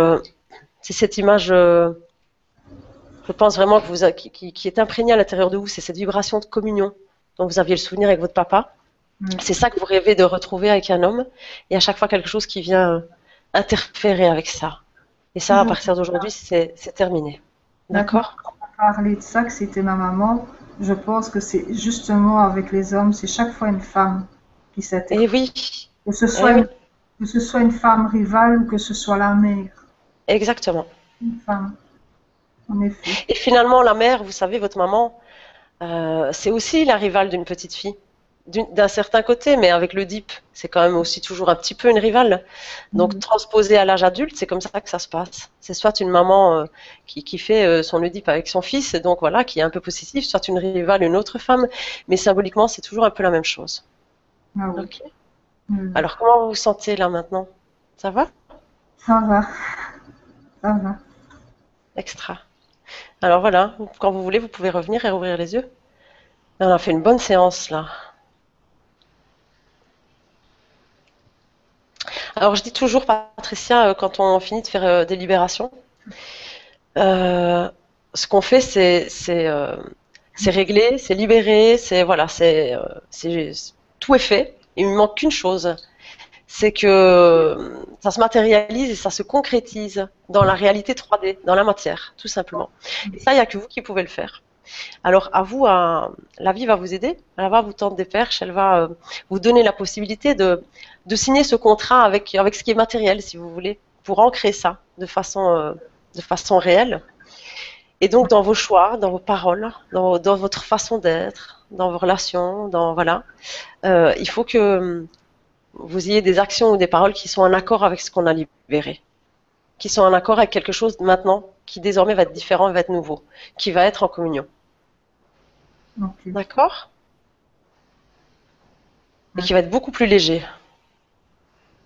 c'est cette image, je pense vraiment que vous, qui est imprégnée à l'intérieur de vous, c'est cette vibration de communion dont vous aviez le souvenir avec votre papa. Mm. C'est ça que vous rêvez de retrouver avec un homme. Et à chaque fois, quelque chose qui vient interférer avec ça. Et ça, à partir d'aujourd'hui, c'est terminé. D'accord Parler de ça, que c'était ma maman, je pense que c'est justement avec les hommes, c'est chaque fois une femme qui s'intéresse. Et oui. Que ce, soit une, que ce soit une femme rivale ou que ce soit la mère. Exactement. Une femme. En effet. Et finalement, la mère, vous savez, votre maman, euh, c'est aussi la rivale d'une petite fille d'un certain côté, mais avec le DIP, c'est quand même aussi toujours un petit peu une rivale. Donc, mhm. transposé à l'âge adulte, c'est comme ça que ça se passe. C'est soit une maman euh, qui, qui, fait euh, son Oedipe avec son fils, et donc voilà, qui est un peu possessive, soit une rivale, une autre femme, mais symboliquement, c'est toujours un peu la même chose. Ah mhm. Alors, comment vous vous sentez là maintenant? Ça va? Ça va. Ça va. Extra. Alors voilà, quand vous voulez, vous pouvez revenir et rouvrir les yeux. On a fait une bonne séance là. Alors je dis toujours, Patricia, euh, quand on finit de faire euh, des libérations, euh, ce qu'on fait, c'est réglé, c'est libéré, c'est tout est fait. Il me manque qu'une chose, c'est que ça se matérialise et ça se concrétise dans la réalité 3D, dans la matière, tout simplement. Et ça, il n'y a que vous qui pouvez le faire. Alors à vous, la vie va vous aider, elle va vous tendre des perches, elle va euh, vous donner la possibilité de, signer ce contrat avec, avec ce qui est matériel, si vous voulez, pour ancrer ça de façon, euh, de façon réelle. Et donc dans vos choix, dans vos paroles, dans, votre façon d'être, dans vos relations, dans voilà, euh, il faut que vous ayez des actions ou des paroles qui sont en accord avec ce qu'on a libéré, qui sont en accord avec quelque chose maintenant qui désormais va être différent, va être nouveau, qui va être en communion. D'accord? Et qui va être beaucoup plus léger.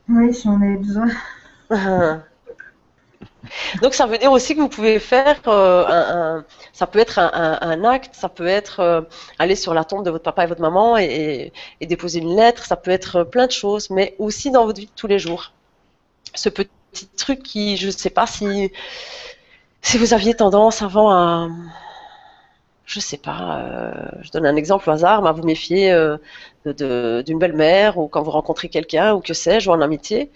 Oui, j'en ai besoin. <laughs> Donc ça veut dire aussi que vous pouvez faire euh, un, ça peut être un, acte, ça peut être euh, aller sur la tombe de votre papa et votre maman et, déposer une lettre, ça peut être plein de choses, mais aussi dans votre vie de tous les jours. Ce petit truc qui, je ne sais pas si si vous aviez tendance avant à je sais pas, euh, je donne un exemple au hasard, à vous méfier euh, d'une belle-mère ou quand vous rencontrez quelqu'un ou que sais-je, ou en amitié.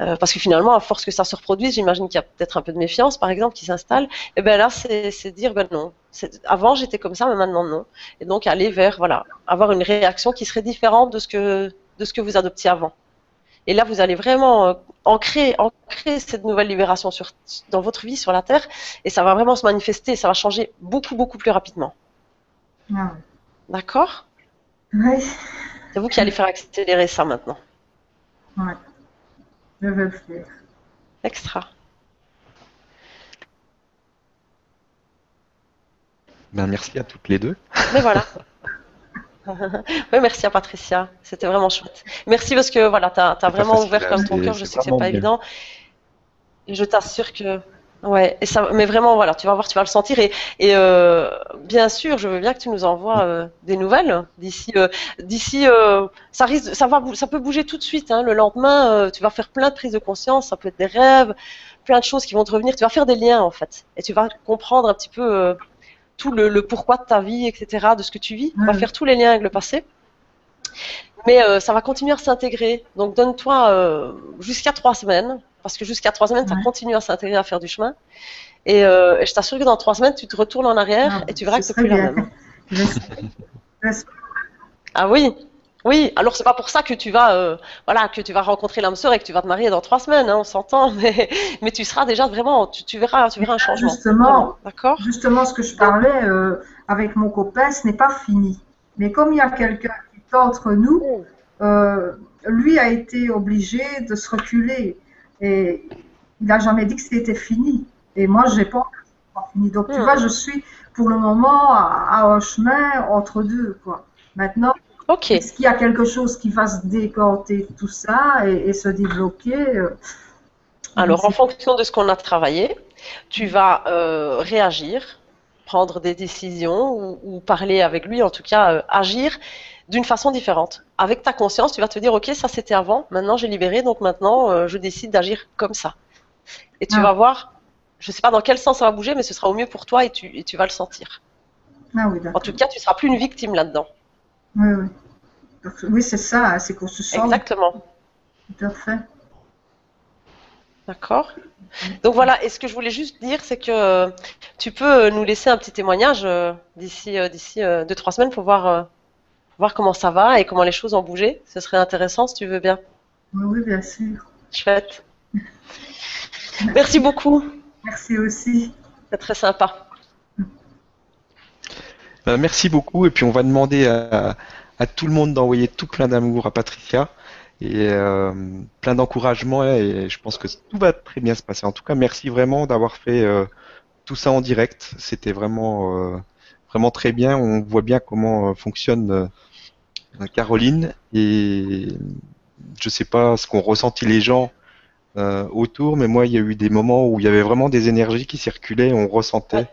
Euh, parce que finalement, à force que ça se reproduise, j'imagine qu'il y a peut-être un peu de méfiance, par exemple, qui s'installe. Et bien là, c'est dire, ben non. Avant, j'étais comme ça, mais maintenant, non. Et donc, aller vers, voilà, avoir une réaction qui serait différente de ce que, de ce que vous adoptiez avant. Et là, vous allez vraiment ancrer, ancrer cette nouvelle libération sur, dans votre vie sur la Terre, et ça va vraiment se manifester, ça va changer beaucoup, beaucoup plus rapidement. Ah D'accord? Oui. C'est vous qui allez faire accélérer ça maintenant. Oui. Je vais le faire. Extra. Ben, merci à toutes les deux. Mais voilà. <laughs> oui, merci à Patricia. C'était vraiment chouette. Merci parce que voilà, tu as, vraiment ouvert comme ton cœur. Je sais que c'est pas évident. Et je t'assure que. Ouais, et ça, mais vraiment, voilà, tu vas voir, tu vas le sentir. Et, et euh, bien sûr, je veux bien que tu nous envoies euh, des nouvelles d'ici. Euh, d'ici, ça risque, ça va, ça peut bouger tout de suite. Hein, le lendemain, tu vas faire plein de prises de conscience. Ça peut être des rêves, plein de choses qui vont te revenir. Tu vas faire des liens en fait, et tu vas comprendre un petit peu tout le, pourquoi de ta vie, etc., de ce que tu vis. On va faire tous les liens avec le passé. Mais ça va continuer à s'intégrer. Donc donne-toi jusqu'à trois semaines, parce que jusqu'à trois semaines, ça continue à s'intégrer, à faire du chemin. Euh, et, je t'assure que dans trois semaines, tu te retournes en arrière et tu verras que c'est plus la même. <laughs> ah oui, oui, alors c'est pas pour ça que tu vas, euh, voilà, que tu vas rencontrer l'âme sœur et que tu vas te marier dans trois semaines, hein, on s'entend, <laughs> mais, mais tu seras déjà vraiment, tu, verras, tu verras un changement. Justement, d'accord? Justement, ce que je parlais euh, avec mon copain, ce n'est pas fini. Mais comme il y a quelqu'un qui est entre nous, euh, lui a été obligé de se reculer et il n'a jamais dit que c'était fini. Et moi, j'ai pas fini. Donc, tu mm. vois, je suis pour le moment à, à un chemin entre deux, quoi. Maintenant, est-ce qu'il y a quelque chose qui va se décanter tout ça et, se débloquer euh, Alors, en fonction de ce qu'on a travaillé, tu vas euh, réagir, prendre des décisions ou, parler avec lui, en tout cas euh, agir d'une façon différente. Avec ta conscience, tu vas te dire, ok, ça c'était avant, maintenant j'ai libéré, donc maintenant je décide d'agir comme ça. Et tu ah. vas voir, je ne sais pas dans quel sens ça va bouger, mais ce sera au mieux pour toi et tu, et tu vas le sentir. Ah oui, en tout cas, tu ne seras plus une victime là-dedans. Oui, oui. oui, c'est ça, hein, c'est qu'on se sent. Exactement. Tout à fait. D'accord. Donc voilà, et ce que je voulais juste dire, c'est que euh, tu peux euh, nous laisser un petit témoignage euh, d'ici d'ici deux trois semaines pour voir voir comment ça va et comment les choses ont bougé. Ce serait intéressant si tu veux bien. Oui, bien sûr. Chouette. Merci beaucoup. Merci aussi. C'est très sympa. merci beaucoup. Et puis on va demander à, à tout le monde d'envoyer tout plein d'amour à Patricia et euh, plein d'encouragement et je pense que tout va très bien se passer. En tout cas, merci vraiment d'avoir fait euh, tout ça en direct. C'était vraiment euh, vraiment très bien. On voit bien comment fonctionne Caroline et je sais pas ce qu'ont ressenti les gens autour, mais moi il y a eu des moments où il y avait vraiment des énergies qui circulaient, on ressentait.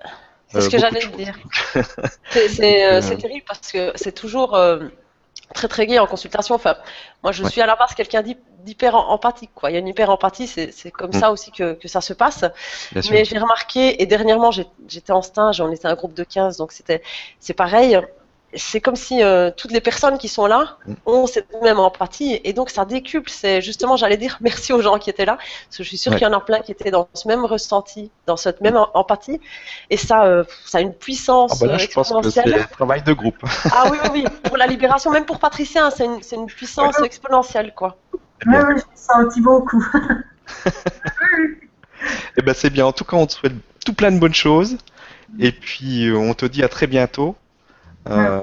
C'est ce que j'allais dire. <laughs> c'est terrible parce que c'est toujours très très gai en consultation. Enfin, moi je suis à la base quelqu'un d'hyper empathique. Quoi. Il y a une hyper empathie, c'est comme mm. ça aussi que, que, ça se passe. Mais j'ai remarqué, et dernièrement j'étais en stage, on était un groupe de 15, donc c'était c'est pareil c'est comme si euh, toutes les personnes qui sont là mm. ont cette même empathie et donc ça décuple. C'est justement, j'allais dire <laughs> merci aux gens qui étaient là, parce que je suis sûre qu'il y en a plein qui étaient dans ce même ressenti, dans cette même empathie, et ça, euh, ça a une puissance ah bah là, je pense que c'est un travail de groupe. <laughs> ah oui, oui, oui, pour la libération, même pour Patricia, hein, c'est une, une, puissance exponentielle, quoi. Oui, oui, je senti beaucoup. <laughs> eh ben c'est bien. En tout cas, on te souhaite tout plein de bonnes choses. Et puis, euh, on te dit à très bientôt. Euh,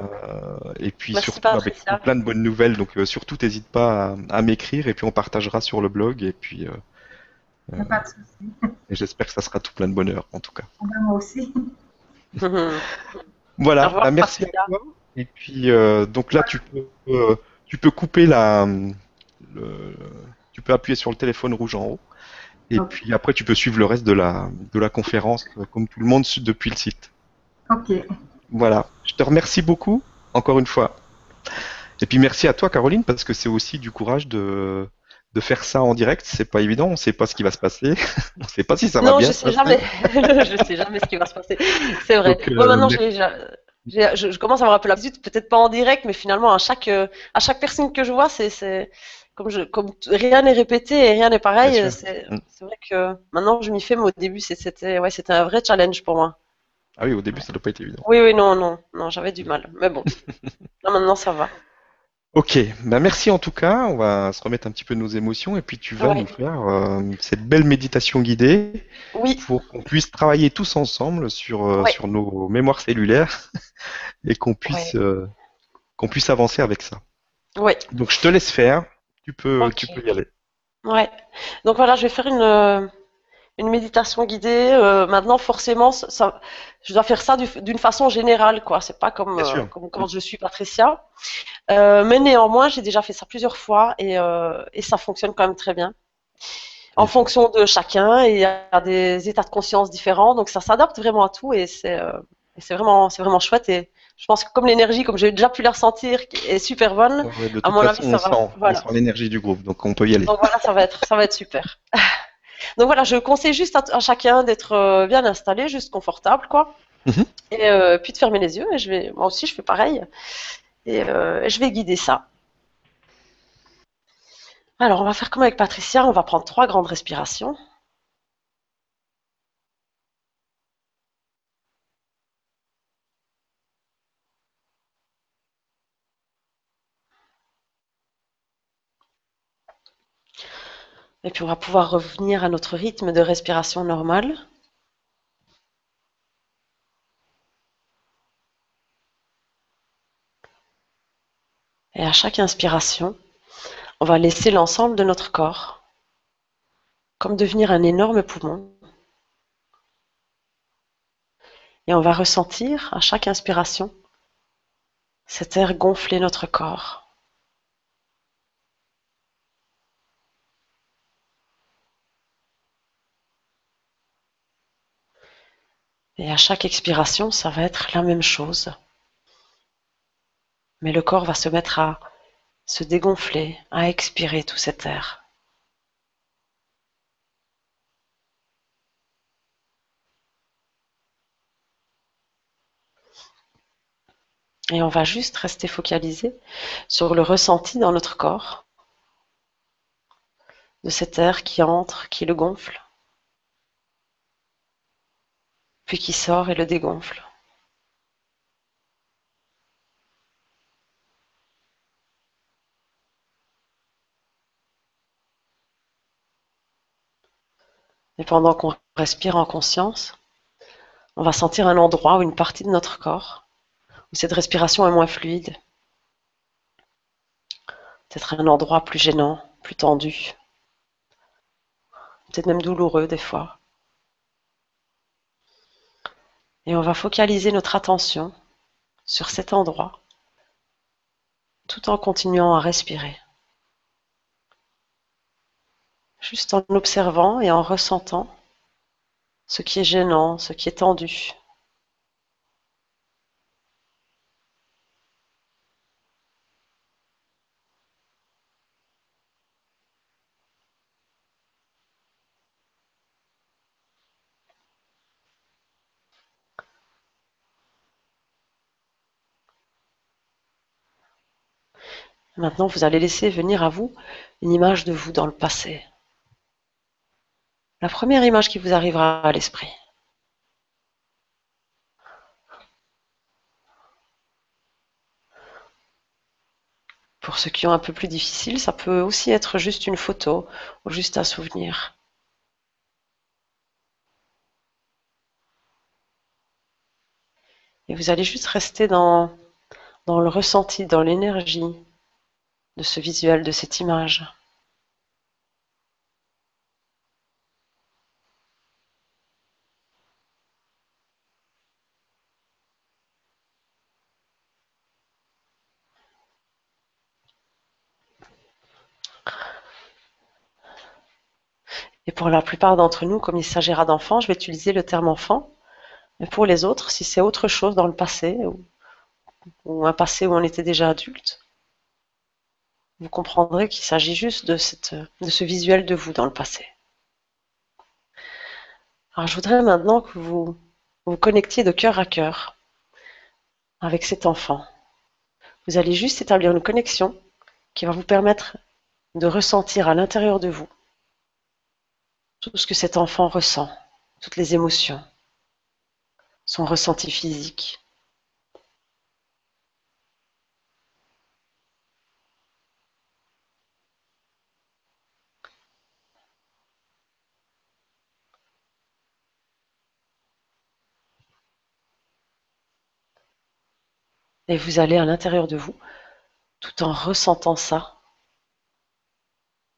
et puis surtout avec plein de bonnes nouvelles, donc euh, surtout n'hésite pas à, m'écrire et puis on partagera sur le blog et puis. Euh, pas de souci. Et j'espère que ça sera tout plein de bonheur en tout cas. Ah ben, moi aussi. <laughs> voilà, bah, merci à toi. Et puis donc là tu peux tu peux couper la le, tu peux appuyer sur le téléphone rouge en haut. Et puis après, tu peux suivre le reste de la, de la conférence, comme tout le monde, depuis le site. Ok. Voilà. Je te remercie beaucoup, encore une fois. Et puis merci à toi, Caroline, parce que c'est aussi du courage de, de faire ça en direct. C'est pas évident, on ne sait pas ce qui va se passer. <laughs> on ne sait pas si ça va bien. Non, je sais jamais. <laughs> je sais jamais ce qui va se passer. C'est vrai. Moi, maintenant, je, commence à me rappeler l'habitude, peut-être pas en direct, mais finalement, à chaque, à chaque personne que je vois, c'est, comme, je, comme rien n'est répété et rien n'est pareil. Mm. C'est, vrai que maintenant, je m'y fais, mais au début, c'était, ouais, c'était un vrai challenge pour moi. Ah oui, au début, ça doit pas être évident. Oui, oui, non, non, non, j'avais du mal. Mais bon, <laughs> maintenant, ça va. Ok, bah merci en tout cas. On va se remettre un petit peu de nos émotions et puis tu vas nous faire euh, cette belle méditation guidée oui. pour qu'on puisse travailler tous ensemble sur, euh, sur nos mémoires cellulaires <laughs> et qu'on puisse, euh, qu'on puisse avancer avec ça. Oui. Donc je te laisse faire. Tu peux, tu peux y aller. Ouais. Donc voilà, je vais faire une une méditation guidée. Euh, maintenant, forcément, ça, je dois faire ça d'une façon générale, quoi. C'est pas comme, euh, comme, quand je suis Patricia. Euh, mais néanmoins, j'ai déjà fait ça plusieurs fois et, et, ça fonctionne quand même très bien. En fonction de chacun, il y a des états de conscience différents, donc ça s'adapte vraiment à tout et c'est vraiment, c'est vraiment chouette. Et je pense que comme l'énergie, comme j'ai déjà pu la ressentir, est super bonne, à mon avis, ça va. Voilà. On sent l'énergie du groupe, donc on peut y aller. Donc voilà, ça va être, ça va être super. <laughs> Donc voilà, je conseille juste à, chacun d'être euh, bien installé, juste confortable, quoi. Mhm. Et euh, puis de fermer les yeux. Et je vais, moi aussi, je fais pareil. Et euh, je vais guider ça. Alors, on va faire comme avec Patricia. On va prendre trois grandes respirations. Et puis on va pouvoir revenir à notre rythme de respiration normal. Et à chaque inspiration, on va laisser l'ensemble de notre corps comme devenir un énorme poumon. Et on va ressentir à chaque inspiration cet air gonfler notre corps. Et à chaque expiration, ça va être la même chose. Mais le corps va se mettre à se dégonfler, à expirer tout cet air. Et on va juste rester focalisé sur le ressenti dans notre corps de cet air qui entre, qui le gonfle. Puis qui sort et le dégonfle. Et pendant qu'on respire en conscience, on va sentir un endroit ou une partie de notre corps où cette respiration est moins fluide. Peut-être un endroit plus gênant, plus tendu, peut-être même douloureux des fois. Et on va focaliser notre attention sur cet endroit tout en continuant à respirer. Juste en observant et en ressentant ce qui est gênant, ce qui est tendu. Maintenant, vous allez laisser venir à vous une image de vous dans le passé. La première image qui vous arrivera à l'esprit. Pour ceux qui ont un peu plus difficile, ça peut aussi être juste une photo ou juste un souvenir. Et vous allez juste rester dans, dans le ressenti, dans l'énergie de ce visuel, de cette image. Et pour la plupart d'entre nous, comme il s'agira d'enfants, je vais utiliser le terme enfant. Mais pour les autres, si c'est autre chose dans le passé, ou, un passé où on était déjà adulte, vous comprendrez qu'il s'agit juste de, ce visuel de vous dans le passé. Alors je voudrais maintenant que vous vous connectiez de cœur à cœur avec cet enfant. Vous allez juste établir une connexion qui va vous permettre de ressentir à l'intérieur de vous tout ce que cet enfant ressent, toutes les émotions, son ressenti physique. Et vous allez à l'intérieur de vous, tout en ressentant ça,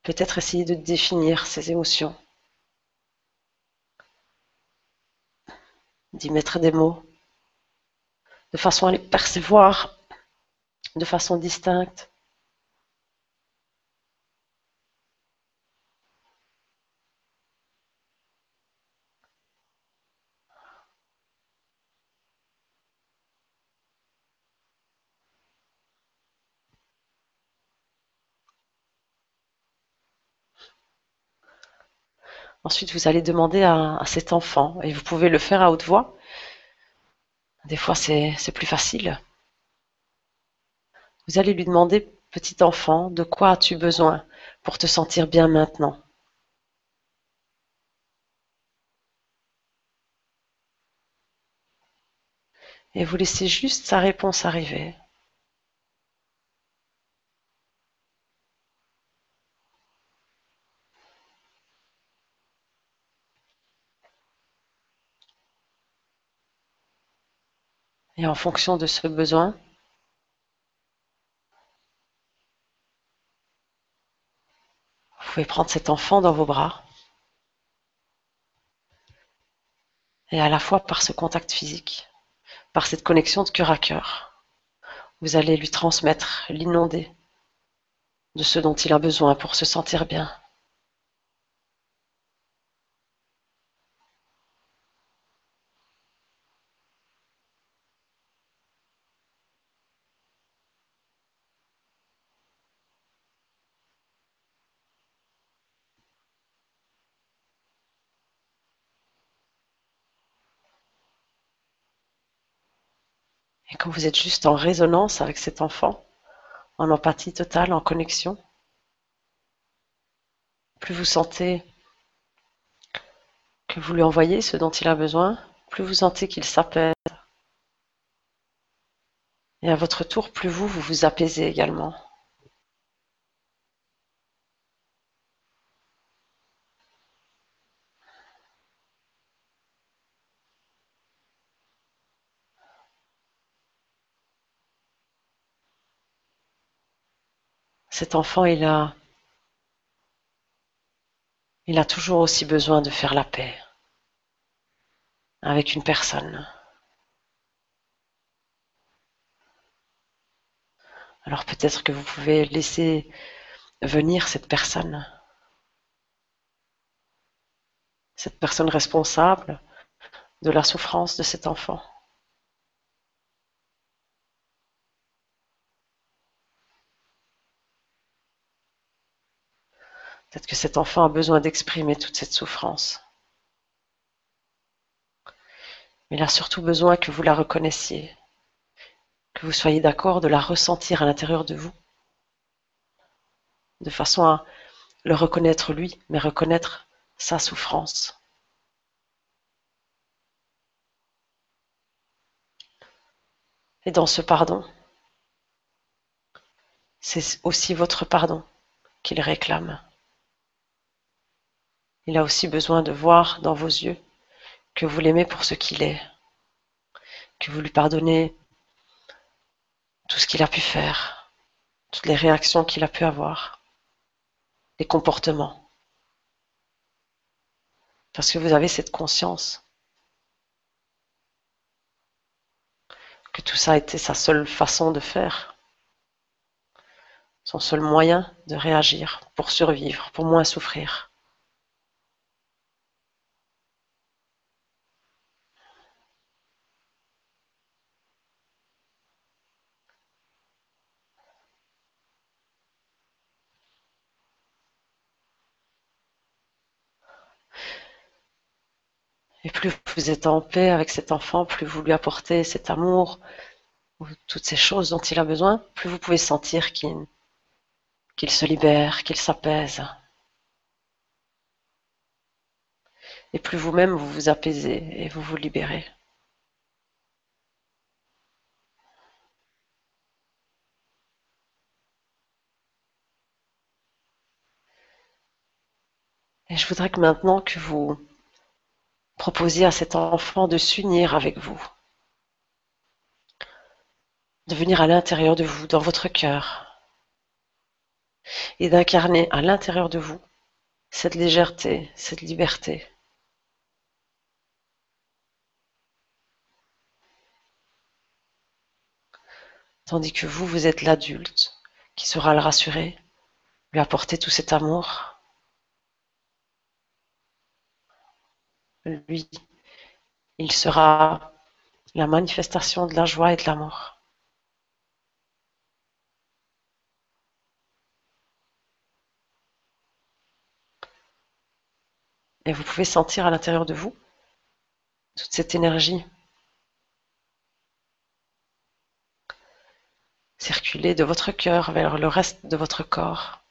peut-être essayer de définir ces émotions. d'y mettre des mots, de façon à les percevoir de façon distincte. Ensuite, vous allez demander à, cet enfant, et vous pouvez le faire à haute voix. Des fois, c'est plus facile. Vous allez lui demander, petit enfant, de quoi as-tu besoin pour te sentir bien maintenant? Et vous laissez juste sa réponse arriver. Et en fonction de ce besoin, vous pouvez prendre cet enfant dans vos bras. Et à la fois par ce contact physique, par cette connexion de cœur à cœur, vous allez lui transmettre, l'inonder de ce dont il a besoin pour se sentir bien. Vous êtes juste en résonance avec cet enfant, en empathie totale, en connexion, plus vous sentez que vous lui envoyez ce dont il a besoin, plus vous sentez qu'il s'apaise. Et à votre tour, plus vous, vous vous apaisez également. Cet enfant, il a, il a toujours aussi besoin de faire la paix avec une personne. Alors peut-être que vous pouvez laisser venir cette personne, cette personne responsable de la souffrance de cet enfant. Peut-être que cet enfant a besoin d'exprimer toute cette souffrance. Mais il a surtout besoin que vous la reconnaissiez, que vous soyez d'accord de la ressentir à l'intérieur de vous de façon à le reconnaître lui, mais reconnaître sa souffrance. Et dans ce pardon, c'est aussi votre pardon qu'il réclame. Il a aussi besoin de voir dans vos yeux que vous l'aimez pour ce qu'il est, que vous lui pardonnez tout ce qu'il a pu faire, toutes les réactions qu'il a pu avoir, les comportements. Parce que vous avez cette conscience que tout ça été sa seule façon de faire, son seul moyen de réagir pour survivre, pour moins souffrir. Plus vous êtes en paix avec cet enfant, plus vous lui apportez cet amour, toutes ces choses dont il a besoin, plus vous pouvez sentir qu'il se libère, qu'il s'apaise. Et plus vous-même vous vous apaisez et vous vous libérez. Et je voudrais que maintenant que vous Proposez à cet enfant de s'unir avec vous, de venir à l'intérieur de vous, dans votre cœur, et d'incarner à l'intérieur de vous cette légèreté, cette liberté. Tandis que vous, vous êtes l'adulte qui sera le rassurer, lui apporter tout cet amour, lui, il sera la manifestation de la joie et de l'amour. Et vous pouvez sentir à l'intérieur de vous toute cette énergie circuler de votre cœur vers le reste de votre corps.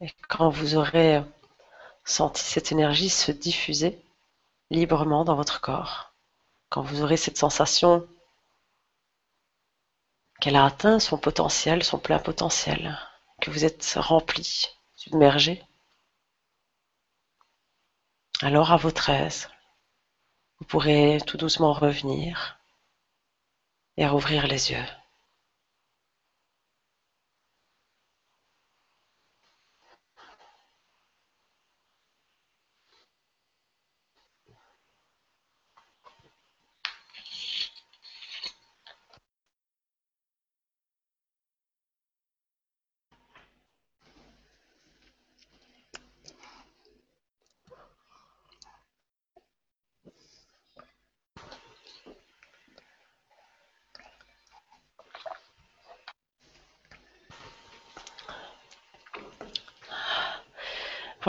Et quand vous aurez senti cette énergie se diffuser librement dans votre corps, quand vous aurez cette sensation qu'elle a atteint son potentiel, son plein potentiel, que vous êtes rempli, submergé, alors à votre aise, vous pourrez tout doucement revenir et rouvrir les yeux.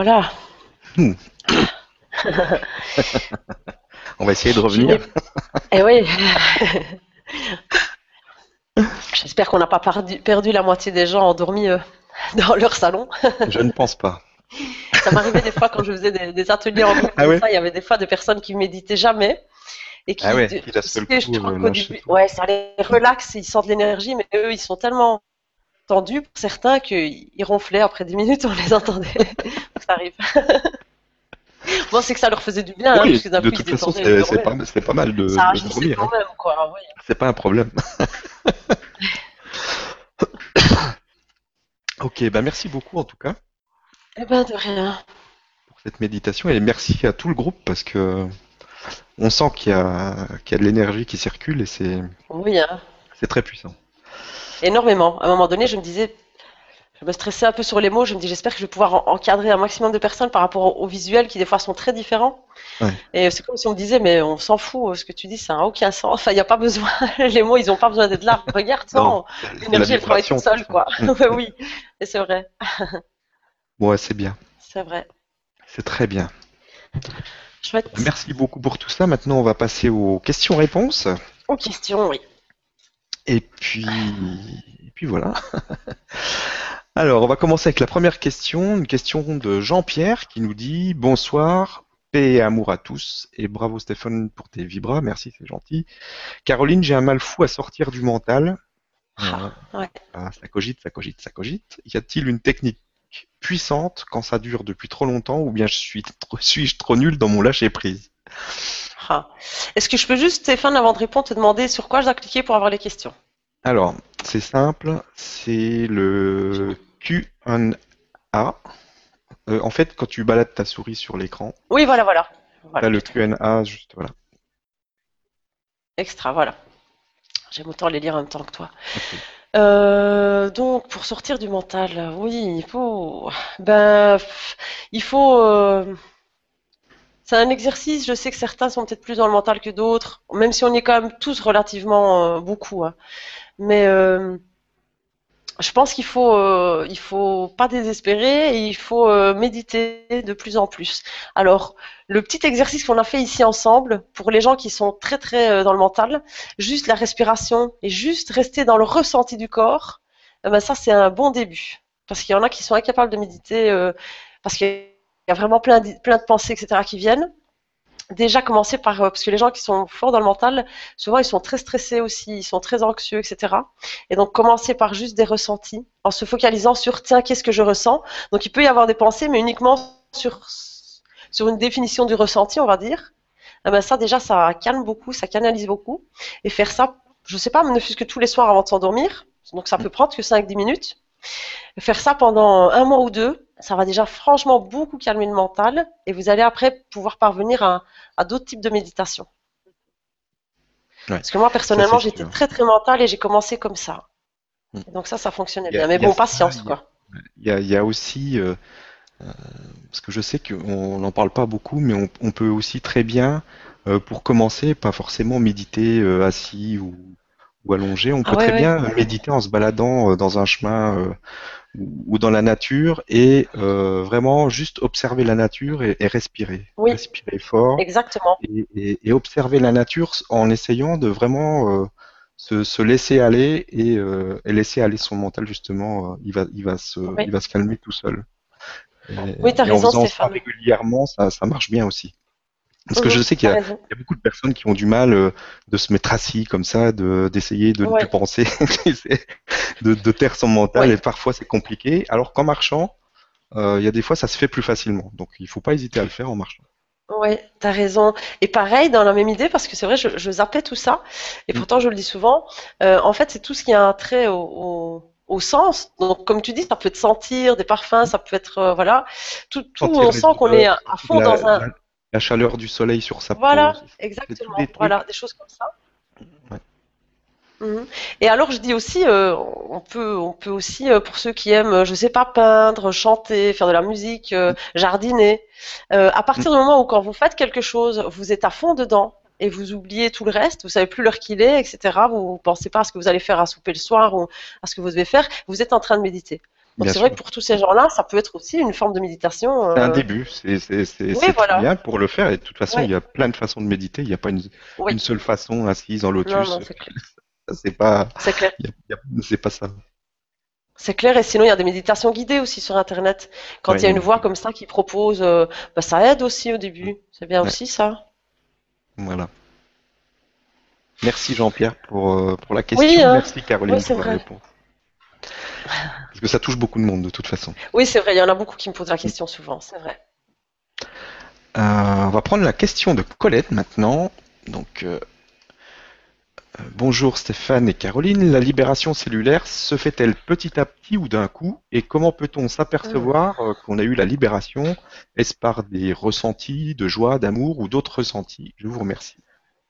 Voilà. Hmm. <laughs> On va essayer de revenir. Eh oui. <laughs> J'espère qu'on n'a pas perdu, la moitié des gens endormis euh, dans leur salon. Je ne pense pas. Ça m'arrivait des fois quand je faisais des, ateliers en groupe, ah il y avait des fois des personnes qui méditaient jamais et qui, ah ouais, qui euh, ouais, ça les relaxe, ils sentent l'énergie, mais eux, ils sont tellement tendus pour certains qu'ils ronflaient après 10 minutes, on les entendait. Ça arrive. <laughs> bon, c'est que ça leur faisait du bien, hein, parce que de toute façon, c'est pas, pas, mal de, ça de dormir. Quand hein. même, quoi, oui. C'est pas un problème. <laughs> ok, bah merci beaucoup en tout cas. Eh ben de rien. Pour cette méditation et merci à tout le groupe parce que on sent qu'il y a, qu'il y a de l'énergie qui circule et c'est, Oui, hein. c'est très puissant. Énormément. À un moment donné, je me disais, je me stressais un peu sur les mots. Je me dis, j'espère que je vais pouvoir en- encadrer un maximum de personnes par rapport au, au visuel qui des fois sont très différents. Ouais. Et c'est comme si on me disait, mais on s'en fout, ce que tu dis, ça n'a aucun sens. Enfin, il n'y a pas besoin. <laughs> Les mots, ils n'ont pas besoin d'être là. <laughs> Regarde, Non, l'énergie, elle travaille toute seule, quoi. Mm. <laughs> Oui, et c'est vrai. Ouais, c'est bien. C'est vrai. C'est très bien. Chouette. Merci beaucoup pour tout ça. Maintenant, on va passer aux questions-réponses. Aux questions, oui. Et puis, et puis voilà. Alors, on va commencer avec la première question, une question de Jean-Pierre qui nous dit Bonsoir, paix et amour à tous, et bravo Stéphane pour tes vibras, merci, c'est gentil. Caroline, j'ai un mal fou à sortir du mental. Ah, ouais. Ah, ça cogite, ça cogite, ça cogite. Y a-t-il une technique puissante quand ça dure depuis trop longtemps, ou bien je suis trop, suis-je trop nul dans mon lâcher prise? Ah. Est-ce que je peux juste, Stéphane, avant de répondre, te demander sur quoi je dois cliquer pour avoir les questions? Alors, c'est simple, c'est le Q&A. Euh, en fait, quand tu balades ta souris sur l'écran, Oui, voilà, voilà. Voilà, t'as le. Q&A, juste voilà. Extra, voilà. J'aime autant les lire en même temps que toi. Euh, donc, pour sortir du mental, oui, il faut. Ben, il faut. euh, C'est un exercice. Je sais que certains sont peut-être plus dans le mental que d'autres, même si on est quand même tous relativement euh, beaucoup. hein. Mais je pense qu'il faut, euh, faut pas désespérer et il faut euh, méditer de plus en plus. Alors, le petit exercice qu'on a fait ici ensemble, pour les gens qui sont très très euh, dans le mental, juste la respiration et juste rester dans le ressenti du corps, eh ben ça c'est un bon début. Parce qu'il y en a qui sont incapables de méditer parce qu'il y a vraiment plein plein de pensées, etc. qui viennent. Déjà commencer par, euh, parce que les gens qui sont forts dans le mental, souvent ils sont très stressés aussi, ils sont très anxieux, etc. Et donc commencer par juste des ressentis, en se focalisant sur, tiens, qu'est-ce que je ressens? Donc il peut y avoir des pensées, mais uniquement sur, sur une définition du ressenti, on va dire. Eh ben ça déjà, ça calme beaucoup, ça canalise beaucoup. Et faire ça, je sais pas, ne fût-ce que tous les soirs avant de s'endormir, donc ça peut prendre que 5-10 minutes. Faire ça pendant un mois ou deux, ça va déjà franchement beaucoup calmer le mental et vous allez après pouvoir parvenir à, à d'autres types de méditation. Ouais, Parce que moi personnellement j'étais très très mental et j'ai commencé comme ça. Mm. Et donc ça, ça fonctionnait a- bien. Mais bon, ça, patience il y a- quoi. Il y a, il y a aussi, euh, euh, parce que je sais qu'on n'en parle pas beaucoup, mais on, on peut aussi très bien, euh, pour commencer, pas forcément méditer euh, assis ou, ou allongé, on Ah peut ouais, très ouais. bien méditer en se baladant euh, dans un chemin euh, ou, dans la nature et euh, vraiment juste observer la nature et, et respirer. Oui. Respirer fort Exactement. et, et- et observer la nature en essayant de vraiment euh, se, se laisser aller et, euh, et laisser aller son mental justement, il va, il va se, Oui. il va se calmer tout seul. Oui, et en raison, faisant ça Stéphane. régulièrement, ça, ça marche bien aussi. Parce que Mhm, je sais qu'il y, a y beaucoup de personnes qui ont du mal euh, de se mettre assis comme ça, de d'essayer de ne Ouais. penser, <laughs> de, de taire son mental, Ouais. et parfois c'est compliqué. Alors qu'en marchant, euh, il y a des fois ça se fait plus facilement. Donc il faut pas hésiter à le faire en marchant. Oui, t'as raison. Et pareil, dans la même idée, parce que c'est vrai, je, je zappais tout ça, et Mm. pourtant je le dis souvent, euh, en fait, c'est tout ce qui a un trait au, au, au sens. Donc, comme tu dis, ça peut être sentir des parfums, ça peut être, euh, voilà, tout, tout on sent qu'on est à, à fond la, dans un... la- chaleur du soleil sur sa Voilà, peau. c'est exactement. des. Voilà, des choses comme ça. Ouais. Mhm. Et alors, je dis aussi, euh, on peut, on peut aussi, euh, pour ceux qui aiment, euh, je sais pas, peindre, chanter, faire de la musique, euh, jardiner, à partir du moment où quand vous faites quelque chose, vous êtes à fond dedans et vous oubliez tout le reste, vous savez plus l'heure qu'il est, etc. Vous, vous pensez pas à ce que vous allez faire à souper le soir ou à ce que vous devez faire, vous êtes en train de méditer. Donc c'est vrai que pour tous ces gens-là, ça peut être aussi une forme de méditation. C'est un euh, début, c'est oui, voilà. bien pour le faire. Et de toute façon, Ouais. il y a plein de façons de méditer. Il n'y a pas une, Oui. une seule façon assise en lotus. C'est clair. <laughs> Ça, c'est pas, C'est clair. c'est pas ça. C'est clair, et sinon il y a des méditations guidées aussi sur Internet. Quand Ouais, il y a une voix comme ça qui propose, euh, bah, ça aide aussi au début. C'est bien Ouais. aussi ça. Voilà. Merci Jean-Pierre pour, euh, pour la question. Oui, hein. Merci Caroline Oui, pour la réponse. Parce que ça touche beaucoup de monde de toute façon. Oui, c'est vrai, il y en a beaucoup qui me posent la question souvent, c'est vrai. Euh, on va prendre la question de Colette maintenant. Donc, euh, bonjour Stéphane et Caroline. La libération cellulaire se fait-elle petit à petit ou d'un coup? Et comment peut-on s'apercevoir euh, qu'on a eu la libération? Est-ce par des ressentis de joie, d'amour ou d'autres ressentis Je vous remercie.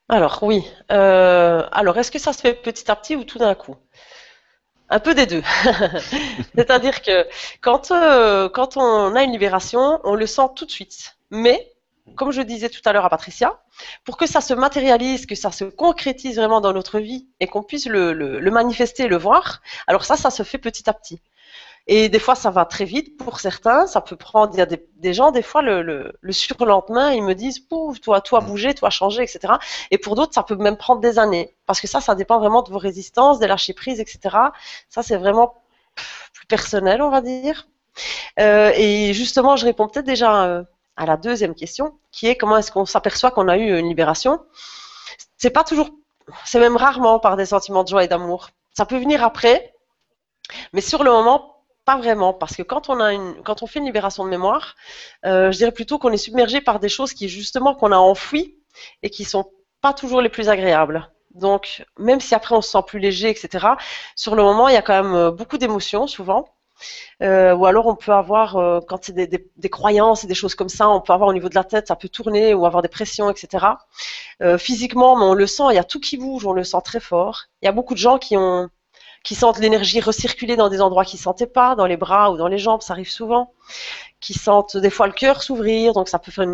Alors oui. Euh, alors est-ce que ça se fait petit à petit ou tout d'un coup? Un peu des deux. <laughs> C'est-à-dire que quand, euh, quand on a une libération, on le sent tout de suite. Mais, comme je disais tout à l'heure à Patricia, pour que ça se matérialise, que ça se concrétise vraiment dans notre vie et qu'on puisse le, le, manifester et le voir, alors ça, ça se fait petit à petit. Et des fois, ça va très vite pour certains. Ça peut prendre. Il y a des, gens, des fois, le, le, le surlendemain, ils me disent Pouf, toi, toi, mm. bouger, toi, changer, etc. Et pour d'autres, ça peut même prendre des années. Parce que ça, ça dépend vraiment de vos résistances, des lâcher prises, etc. Ça, c'est vraiment plus personnel, on va dire. Euh, et justement, je réponds peut-être déjà euh, à la deuxième question, qui est comment est-ce qu'on s'aperçoit qu'on a eu une libération? C'est pas toujours, c'est même rarement par des sentiments de joie et d'amour. Ça peut venir après, mais sur le moment, pas vraiment, parce que quand on, fait une libération de mémoire, euh, je dirais plutôt qu'on est submergé par des choses qui, justement, qu'on a enfouies et qui sont pas toujours les plus agréables. Donc, même si après on se sent plus léger, etc., sur le moment, il y a quand même euh, beaucoup d'émotions, souvent. Euh, ou alors on peut avoir, quand c'est des, des, croyances et des choses comme ça, on peut avoir au niveau de la tête, ça peut tourner ou avoir des pressions, etc. physiquement, mais on le sent, il y a tout qui bouge, on le sent très fort. Il y a beaucoup de gens qui ont qui sentent l'énergie recirculer dans des endroits qu'ils ne sentaient pas, dans les bras ou dans les jambes, ça arrive souvent, qui sentent des fois le cœur s'ouvrir, donc ça peut faire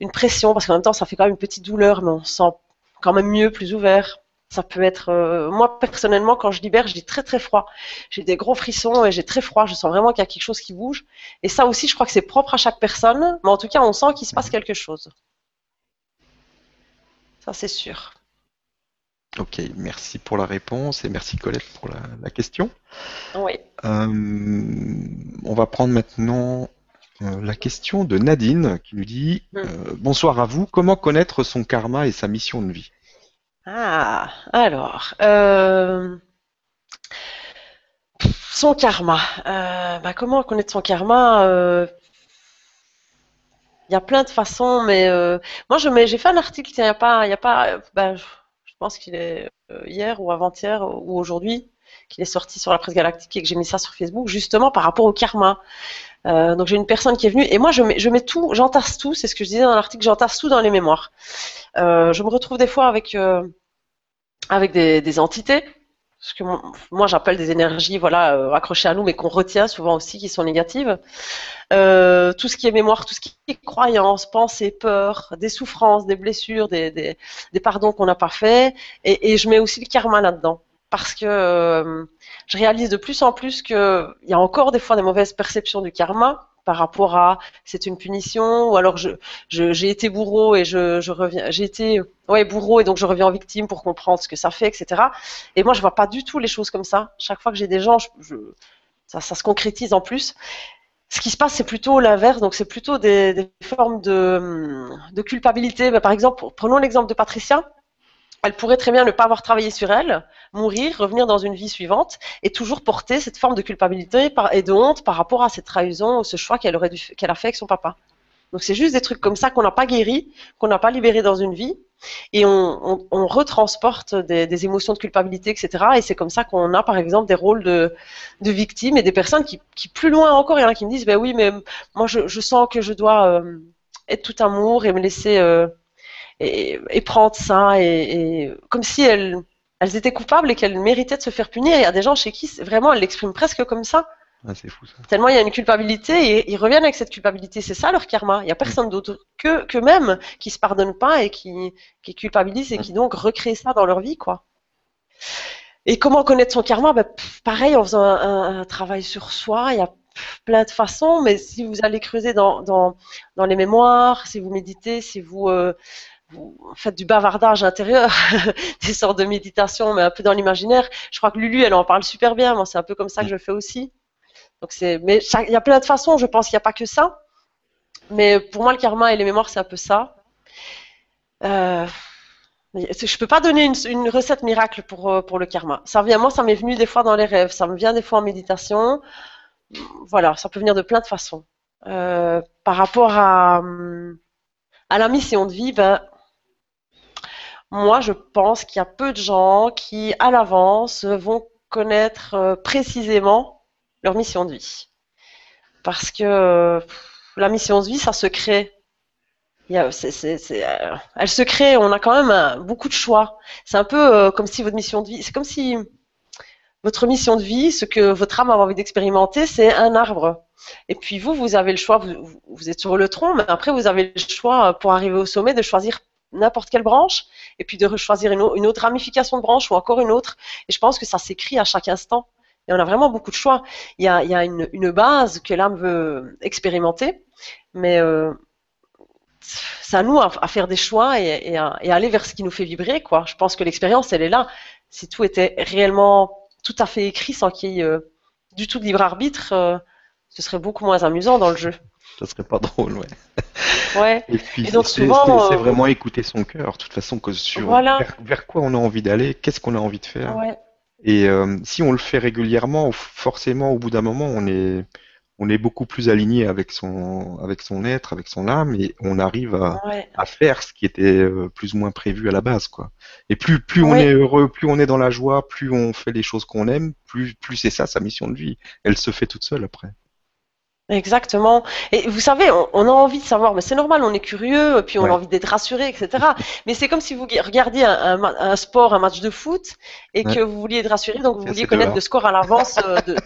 une, pression, parce qu'en même temps, ça fait quand même une petite douleur, mais on se sent quand même mieux, plus ouvert. Ça peut être, euh, moi personnellement, quand je libère, j'ai très très froid. J'ai des gros frissons et j'ai très froid. Je sens vraiment qu'il y a quelque chose qui bouge. Et ça aussi, je crois que c'est propre à chaque personne, mais en tout cas, on sent qu'il se passe quelque chose. Ça, c'est sûr. Ok, merci pour la réponse et merci Colette pour la, question. Oui. Euh, on va prendre maintenant euh, la question de Nadine qui nous dit hmm. euh, Bonsoir à vous, comment connaître son karma et sa mission de vie? Ah, alors. son karma. Bah, comment connaître son karma il y a plein de façons, mais moi j'ai fait un article, il n'y a pas, il y a pas, bah, pense qu'il est euh, hier ou avant-hier ou aujourd'hui qu'il est sorti sur la presse galactique et que j'ai mis ça sur Facebook justement par rapport au karma. Euh, donc j'ai une personne qui est venue et moi je mets, je mets tout, j'entasse tout, c'est ce que je disais dans l'article, j'entasse tout dans les mémoires. Euh, je me retrouve des fois avec avec des entités ce que moi j'appelle des énergies voilà euh, accrochées à nous mais qu'on retient souvent aussi qui sont négatives. Euh, tout ce qui est mémoire tout ce qui est croyances pensées peurs des souffrances des blessures des, des, des pardons qu'on n'a pas fait. Et, et, je mets aussi le karma là-dedans. Parce que euh, je réalise de plus en plus qu'il y a encore des fois des mauvaises perceptions du karma par rapport à c'est une punition ou alors je j'ai été bourreau et je, je reviens j'ai été ouais bourreau et donc je reviens en victime pour comprendre ce que ça fait etc et moi je vois pas du tout les choses comme ça chaque fois que j'ai des gens ça se concrétise en plus ce qui se passe, c'est plutôt l'inverse. Donc, c'est plutôt des, des, formes de, de culpabilité. Bah, par exemple, prenons l'exemple de Patricia elle pourrait très bien ne pas avoir travaillé sur elle, mourir, revenir dans une vie suivante et toujours porter cette forme de culpabilité et de honte par rapport à cette trahison ou ce choix qu'elle aurait qu'elle a fait avec son papa. Donc c'est juste des trucs comme ça qu'on n'a pas guéri, qu'on n'a pas libéré dans une vie et on, retransporte des, émotions de culpabilité, etc. Et c'est comme ça qu'on a par exemple des rôles de, de victimes et des personnes qui, plus loin encore, il y en a qui me disent ben oui mais moi je, sens que je dois euh, être tout amour et me laisser euh, et, prendre ça et, comme si elles, elles étaient coupables et qu'elles méritaient de se faire punir. Il y a des gens chez qui vraiment elles l'expriment presque comme ça. c'est fou ça. Tellement il y a une culpabilité et ils reviennent avec cette culpabilité. C'est ça leur karma. Il n'y a personne d'autre que qu'eux-mêmes qui se pardonnent pas et qui, qui culpabilisent et qui donc recréent ça dans leur vie, quoi. Et comment connaître son karma? Ben, Pareil, en faisant un, travail sur soi, il y a plein de façons, mais si vous allez creuser dans, dans, dans les mémoires, si vous méditez, si vous euh, vous faites du bavardage intérieur, <laughs> des sortes de méditation, mais un peu dans l'imaginaire. Je crois que Lulu, elle en parle super bien. Moi, c'est un peu comme ça que je fais aussi. Donc c'est, mais il y a plein de façons. Je pense qu'il n'y a pas que ça. Mais pour moi, le karma et les mémoires, c'est un peu ça. Euh, je peux pas donner une, recette miracle pour, euh, pour le karma. Ça vient, moi, ça m'est venu des fois dans les rêves. Ça me vient des fois en méditation. Voilà, ça peut venir de plein de façons. Euh, par rapport à, à la mission de vie, ben, moi, je pense qu'il y a peu de gens qui, à l'avance, vont connaître euh, précisément leur mission de vie. Parce que la mission de vie, ça se crée. elle se crée, on a quand même beaucoup de choix. C'est un peu comme si votre mission de vie, c'est comme si votre mission de vie, ce que votre âme a envie d'expérimenter, c'est un arbre. Et puis vous, vous avez le choix, vous, êtes sur le tronc, mais après vous avez le choix pour arriver au sommet de choisir n'importe quelle branche et puis de choisir une, autre ramification de branche ou encore une autre. Et je pense que ça s'écrit à chaque instant. Et on a vraiment beaucoup de choix. Il y a, une, base que l'âme veut expérimenter, mais euh, c'est à nous à, faire des choix et, à, et, aller vers ce qui nous fait vibrer. Quoi. Je pense que l'expérience, elle est là. Si tout était réellement tout à fait écrit sans qu'il y ait euh, du tout de libre arbitre, euh, ce serait beaucoup moins amusant dans le jeu. Ça serait pas <laughs> drôle, ouais. Ouais. Et puis, donc souvent, c'est euh, vraiment écouter son cœur, de toute façon, que sur vers, quoi on a envie d'aller, qu'est-ce qu'on a envie de faire. Et si on le fait régulièrement, forcément, au bout d'un moment, on est, on est beaucoup plus aligné avec son, avec son être, avec son âme, et on arrive à, à faire ce qui était euh, plus ou moins prévu à la base, quoi. Et plus, plus on est heureux, plus on est dans la joie, plus on fait les choses qu'on aime, plus, plus c'est ça sa mission de vie. Elle se fait toute seule après. Exactement. Et vous savez, on, a envie de savoir, mais c'est normal, on est curieux, puis on a envie d'être rassuré, etc. mais c'est comme si vous regardiez un, sport, un match de foot, et que vous vouliez être rassuré, donc vous vouliez connaître le score à l'avance euh, de,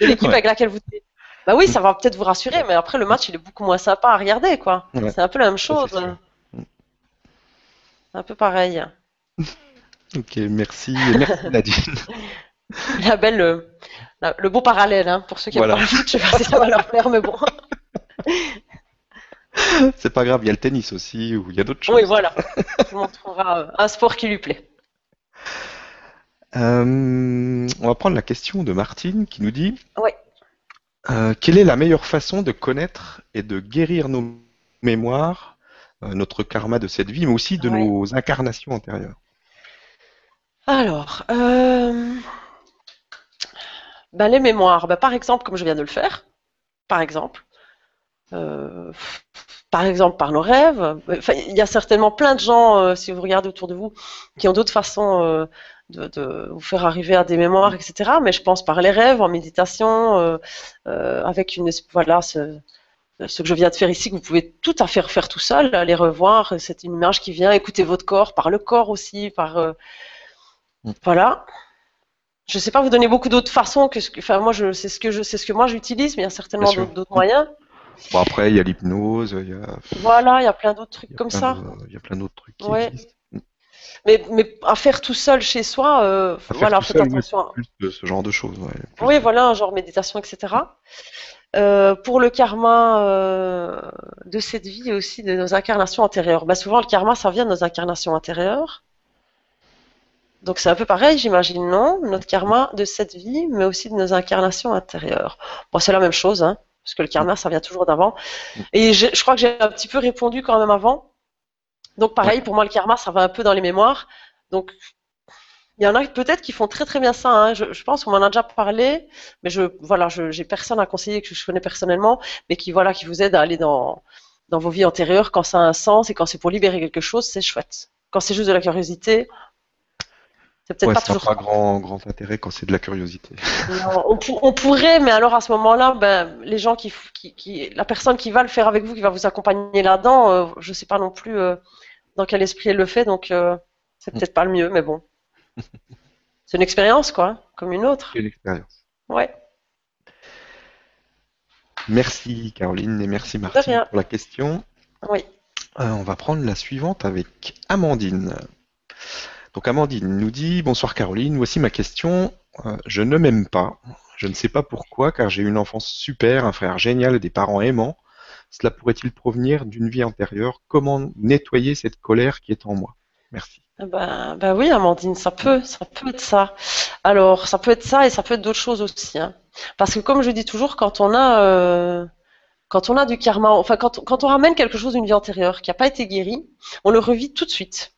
l'équipe avec laquelle vous êtes. Bah oui, ça va peut-être vous rassurer, mais après le match, il est beaucoup moins sympa à regarder, quoi. C'est un peu la même chose. Un peu pareil. Ok, merci. Merci Nadine. <laughs> La belle, euh, le beau parallèle, hein, pour ceux qui voilà. aiment pas le foot, je sais pas si ça va leur plaire, mais bon. <laughs> C'est pas grave, il y a le tennis aussi, ou il y a d'autres choses. Oui, voilà. Tout le monde trouvera euh, un sport qui lui plaît. Euh, on va prendre la question de Martine qui nous dit Oui. quelle est la meilleure façon de connaître et de guérir nos mémoires, notre karma de cette vie, mais aussi de nos incarnations antérieures? Alors, ben, les mémoires, ben, par exemple, comme je viens de le faire, par exemple, euh, par exemple par nos rêves. il y a certainement plein de gens, euh, si vous regardez autour de vous, qui ont d'autres façons euh, de, vous faire arriver à des mémoires, etc. Mais je pense par les rêves, en méditation, avec une voilà ce, ce, que je viens de faire ici, que vous pouvez tout à fait refaire tout seul, aller revoir. C'est une image qui vient écouter votre corps, par le corps aussi, par mm. voilà je ne sais pas vous donner beaucoup d'autres façons que ce que, enfin moi je, c'est ce que je, c'est ce que moi j'utilise, mais il y a certainement d'autres, moyens. Bon après il y a l'hypnose, il y a. Voilà, il y a plein d'autres trucs comme ça. il y a plein d'autres trucs qui existent. Mais, mais à faire tout seul chez soi, euh, voilà, faites attention. Plus de ce genre de choses. oui, voilà, un genre méditation, etc. Euh, pour le karma euh, de cette vie et aussi de nos incarnations antérieures. Bah, souvent, le karma, ça vient de nos incarnations antérieures. Donc c'est un peu pareil, j'imagine, non? Notre karma de cette vie, mais aussi de nos incarnations intérieures. Bon, c'est la même chose, hein, parce que le karma, ça vient toujours d'avant. Et je crois que j'ai un petit peu répondu quand même avant. Donc pareil, pour moi, le karma, ça va un peu dans les mémoires. Donc il y en a peut-être qui font très très bien ça. Hein. Je, pense qu'on m'en a déjà parlé, mais je voilà, j'ai personne à conseiller que je connais personnellement, mais qui voilà, qui vous aide à aller dans dans vos vies antérieures quand ça a un sens et quand c'est pour libérer quelque chose, c'est chouette. Quand c'est juste de la curiosité, c'est peut-être pas toujours. grand, grand intérêt quand c'est de la curiosité. on, pourrait, mais alors à ce moment-là, ben, les gens qui, qui, la personne qui va le faire avec vous, qui va vous accompagner là-dedans, euh, je sais pas non plus euh, dans quel esprit elle le fait, donc euh, c'est peut-être pas le mieux, mais bon. <laughs> c'est une expérience, quoi, comme une autre. Une expérience. Ouais. Merci Caroline et merci Martine pour la question. Oui. on va prendre la suivante avec Amandine. Donc Amandine nous dit Bonsoir Caroline, voici ma question. Euh, je ne m'aime pas. Je ne sais pas pourquoi, car j'ai une enfance super, un frère génial des parents aimants. Cela pourrait-il provenir d'une vie antérieure? Comment nettoyer cette colère qui est en moi? Merci. Ben, ben, oui, Amandine, ça peut, ça peut être ça. Alors, ça peut être ça et ça peut être d'autres choses aussi. Hein. Parce que comme je dis toujours, quand on a, euh, quand on a du karma, enfin quand, quand on ramène quelque chose d'une vie antérieure qui n'a pas été guéri, on le revit tout de suite.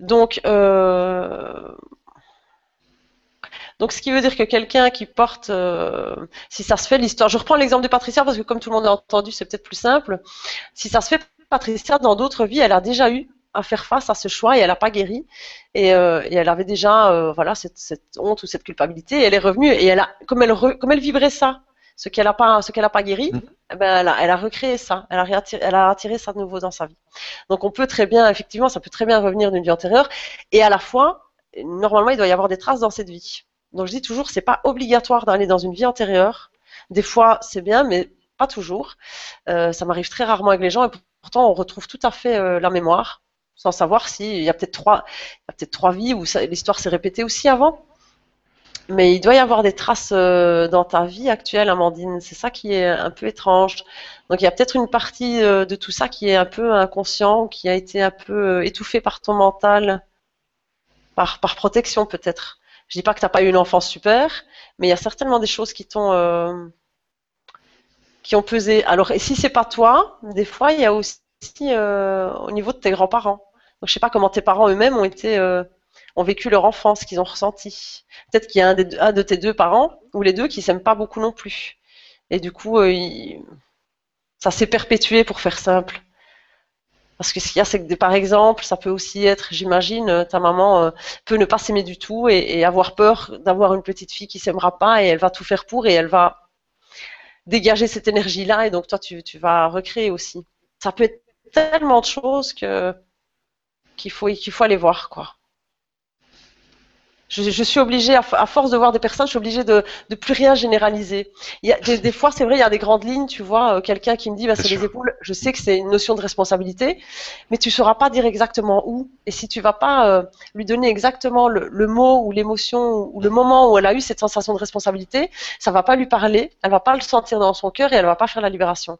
Donc, euh, donc, ce qui veut dire que quelqu'un qui porte, euh, si ça se fait l'histoire, je reprends l'exemple de Patricia parce que comme tout le monde a entendu, c'est peut-être plus simple. Si ça se fait, Patricia, dans d'autres vies, elle a déjà eu à faire face à ce choix et elle n'a pas guéri. Et, euh, et, elle avait déjà voilà cette, honte ou cette culpabilité. Elle est revenue et elle a, comme elle, elle vibrait ça, ce qu'elle n'a pas, ce pas guéri, mm. eh ben elle, a, recréé ça. Elle a, attiré ça de nouveau dans sa vie. Donc on peut très bien, effectivement, ça peut très bien revenir d'une vie antérieure. Et à la fois, normalement, il doit y avoir des traces dans cette vie. Donc je dis toujours, c'est pas obligatoire d'aller dans une vie antérieure. Des fois, c'est bien, mais pas toujours. Euh, ça m'arrive très rarement avec les gens et pourtant on retrouve tout à fait euh, la mémoire sans savoir s'il y a peut-être trois, peut trois vies où l'histoire s'est répétée aussi avant. Mais il doit y avoir des traces euh, dans ta vie actuelle, Amandine. C'est ça qui est un peu étrange. Donc il y a peut-être une partie euh, de tout ça qui est un peu inconscient, qui a été un peu étouffé par ton mental, par, protection peut-être. Je dis pas que tu n'as pas eu une enfance super, mais il y a certainement des choses qui t'ont qui ont pesé. Alors, et si c'est pas toi, des fois, il y a aussi euh, au niveau de tes grands-parents. Donc, je sais pas comment tes parents eux-mêmes ont été, euh, ont vécu leur enfance, qu'ils ont ressenti. Peut-être qu'il y a un, de tes deux parents ou les deux qui s'aiment pas beaucoup non plus. Et du coup, euh, ça s'est perpétué pour faire simple. Parce que ce qu'il y a, c'est que par exemple, ça peut aussi être, j'imagine, ta maman peut ne pas s'aimer du tout et, avoir peur d'avoir une petite fille qui s'aimera pas et elle va tout faire pour et elle va dégager cette énergie-là et donc toi tu, tu, vas recréer aussi. Ça peut être tellement de choses que qu'il faut qu'il faut aller voir quoi je, suis obligée, à, force de voir des personnes, je suis obligée de ne plus rien généraliser. Il y a, des, fois, c'est vrai, il y a des grandes lignes, tu vois, euh, quelqu'un qui me dit, bah, c'est les épaules, je sais que c'est une notion de responsabilité, mais tu ne sauras pas dire exactement où. Et si tu vas pas euh, lui donner exactement le, mot ou l'émotion ou le moment où elle a eu cette sensation de responsabilité, ça va pas lui parler, elle va pas le sentir dans son cœur et elle va pas faire la libération.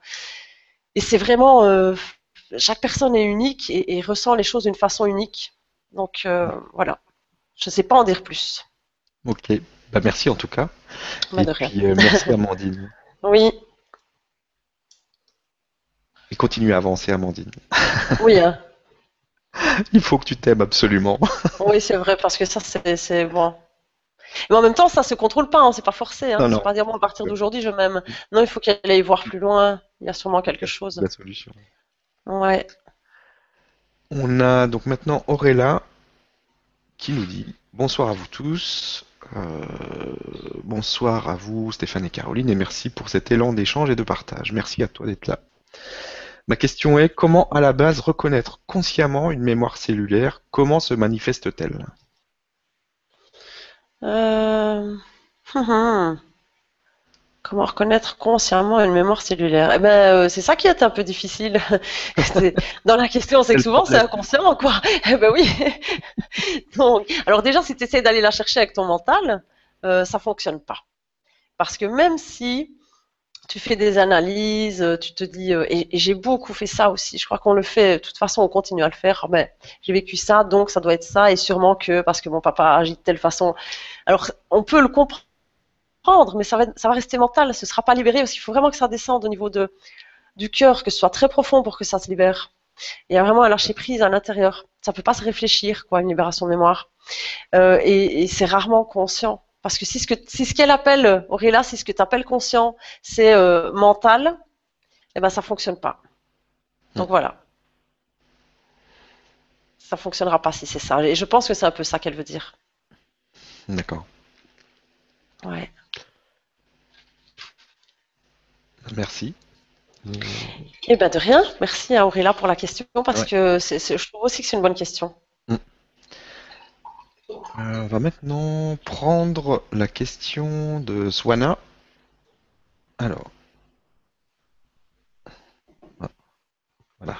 Et c'est vraiment, euh, chaque personne est unique et, et ressent les choses d'une façon unique. Donc voilà. Je ne sais pas en dire plus. Ok, bah, merci en tout cas. Bah, Et puis, euh, merci <laughs> Amandine. oui. Et continue à avancer Amandine. <laughs> oui. Hein. <laughs> Il faut que tu t'aimes absolument. oui, c'est vrai, parce que ça, c'est bon. Mais en même temps, ça se contrôle pas, hein, c'est pas forcé. Hein, c'est pas dire, bon, à partir d'aujourd'hui, je m'aime. Non, il faut qu'elle aille voir plus loin. Il y a sûrement quelque chose. La solution. Ouais. On a donc maintenant Auréla qui nous dit Bonsoir à vous tous. Euh, bonsoir à vous Stéphane et Caroline et merci pour cet élan d'échange et de partage. Merci à toi d'être là. Ma question est comment à la base reconnaître consciemment une mémoire cellulaire? Comment se manifeste-t-elle? Euh... <laughs> Comment reconnaître consciemment une mémoire cellulaire Eh ben, euh, c'est ça qui est un peu difficile. <laughs> Dans la question, c'est que souvent c'est inconscient, quoi. <laughs> Eh ben oui. <laughs> Donc, alors déjà, si tu essaies d'aller la chercher avec ton mental, euh, ça fonctionne pas. Parce que même si tu fais des analyses, euh, tu te dis, euh, et, j'ai beaucoup fait ça aussi. Je crois qu'on le fait. De toute façon, on continue à le faire. Mais ben, j'ai vécu ça, donc ça doit être ça, et sûrement que parce que mon papa agit de telle façon. Alors, on peut le comprendre prendre, mais ça va, ça va rester mental, ce ne sera pas libéré parce qu'il faut vraiment que ça descende au niveau de, du cœur, que ce soit très profond pour que ça se libère. Il y a vraiment un lâcher prise à l'intérieur. Ça ne peut pas se réfléchir, quoi, une libération de mémoire. Euh, et, c'est rarement conscient. Parce que si ce qu'elle si ce appelle, Auréla, si ce que tu appelles conscient, c'est euh, mental, eh ben ça fonctionne pas. Donc hmm. voilà. Ça fonctionnera pas si c'est ça. Et je pense que c'est un peu ça qu'elle veut dire. D'accord. Ouais. Merci. Eh ben de rien. Merci à Auréla pour la question parce que je trouve aussi que c'est une bonne question. Mm. Euh, on va maintenant prendre la question de Swana. Alors. Ah. Voilà.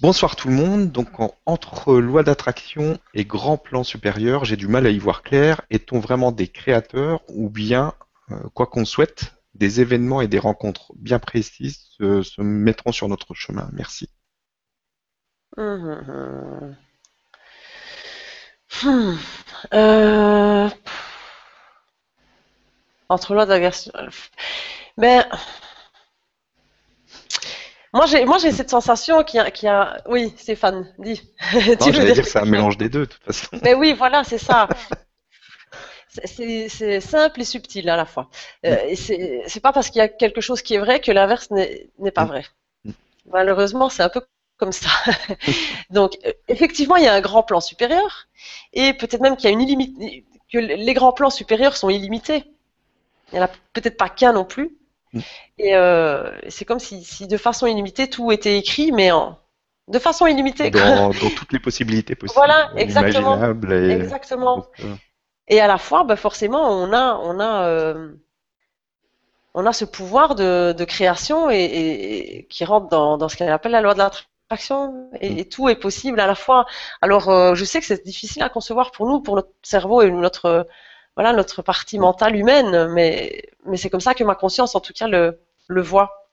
Bonsoir tout le monde. Donc entre loi d'attraction et grand plan supérieur, j'ai du mal à y voir clair. Est-on vraiment des créateurs ou bien, euh, quoi qu'on souhaite, des événements et des rencontres bien précises se, mettront sur notre chemin Merci. Hum, euh, entre loi d'attraction... Mais moi, j'ai, moi, j'ai cette sensation qui a, qui a, oui, Stéphane, dis. <laughs> tu veux dire que c'est un mélange des deux, de toute façon. Mais oui, voilà, c'est ça. <laughs> C'est, simple et subtil à la fois. Euh, mm. et c'est, pas parce qu'il y a quelque chose qui est vrai que l'inverse n'est, pas mm. vrai. Mm. Malheureusement, c'est un peu comme ça. <laughs> <laughs> Donc, euh, effectivement, il y a un grand plan supérieur, et peut-être même qu'il y a une que les grands plans supérieurs sont illimités. Il n'y en a peut-être pas qu'un non plus. Et euh, c'est comme si, de façon illimitée, tout était écrit, mais en, de façon illimitée. Dans, toutes les possibilités possibles. Voilà, exactement. Et, exactement. Euh, et à la fois, bah forcément, on a, on a, on a ce pouvoir de, création et, qui rentre dans, ce qu'elle appelle la loi de l'attraction et, mm. et, tout est possible à la fois. Alors, euh, je sais que c'est difficile à concevoir pour nous, pour notre cerveau et notre voilà notre partie mentale humaine, mais mais c'est comme ça que ma conscience, en tout cas, le le voit.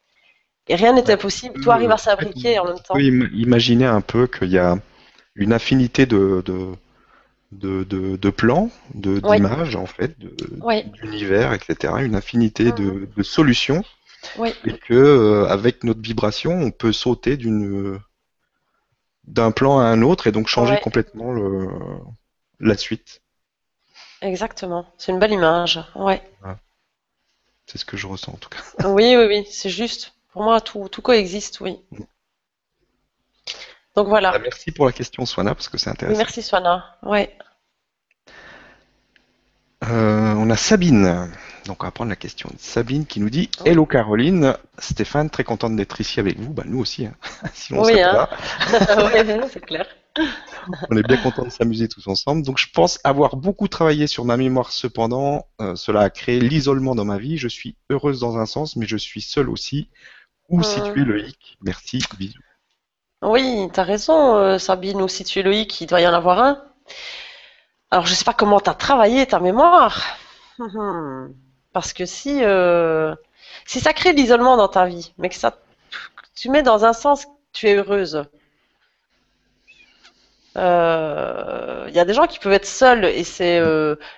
Et rien n'était possible. Tout arrive à s'abriquer en même temps. Oui, imaginer un peu qu'il y a une infinité de, de de, de, plans, d'images en fait, d'univers, etc. Une infinité de, solutions. Et que euh, avec notre vibration, on peut sauter d'une d'un plan à un autre et donc changer complètement le, la suite. Exactement. C'est une belle image. Ouais. C'est ce que je ressens en tout cas. Oui, oui, oui. C'est juste. Pour moi, tout, tout coexiste, oui. Donc voilà. Bah, merci pour la question, Swana, parce que c'est intéressant. merci, Swana. Ouais. Euh, on a Sabine. Donc on va prendre la question de Sabine qui nous dit Hello Caroline, Stéphane, très contente d'être ici avec vous. Bah, nous aussi, hein. <laughs> oui, hein. <laughs> c'est clair. <laughs> On est bien content de s'amuser tous ensemble. Donc je pense avoir beaucoup travaillé sur ma mémoire cependant. Euh, cela a créé l'isolement dans ma vie. Je suis heureuse dans un sens, mais je suis seule aussi. Où situer le hic? Merci, bisous. Oui, tu as raison, euh, Sabine, où situer le hic Il doit y en avoir un. Alors je sais pas comment tu as travaillé ta mémoire. <laughs> Parce que si, euh, si ça crée l'isolement dans ta vie, mais que ça tu mets dans un sens tu es heureuse. Il euh, y a des gens qui peuvent être seuls et c'est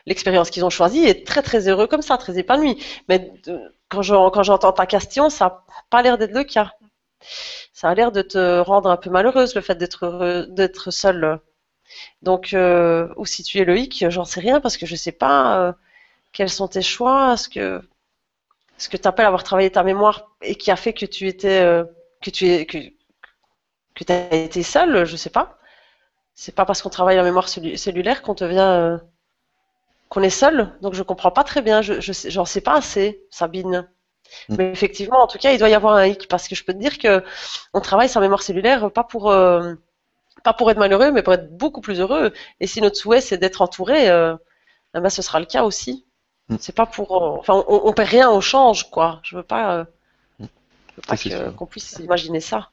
l'expérience qu'ils ont choisie et très très heureux comme ça, très épanoui. Mais quand j'entends ta question, ça n'a pas l'air d'être le cas. Ça a l'air de te rendre un peu malheureuse le fait d'être d'être seule. Donc, euh, où situer hic, j'en sais rien parce que je ne sais pas euh, quels sont tes choix, ce que ce que tu appelles avoir travaillé ta mémoire et qui a fait que tu étais euh, que tu es que, que as été seul, je sais pas. C'est pas parce qu'on travaille la mémoire cellulaire qu'on devient qu'on est seul. Donc je comprends pas très bien. Je j'en sais pas assez, Sabine. Mm. Mais effectivement, en tout cas, il doit y avoir un hic parce que je peux te dire que on travaille sa mémoire cellulaire pas pour pas pour être malheureux, mais pour être beaucoup plus heureux. Et si notre souhait c'est d'être entouré, euh, eh ben, ce sera le cas aussi. Mm. C'est pas pour, euh, enfin, on, on perd rien au change, quoi. Je veux pas, euh, mm. veux pas qu'on puisse imaginer ça.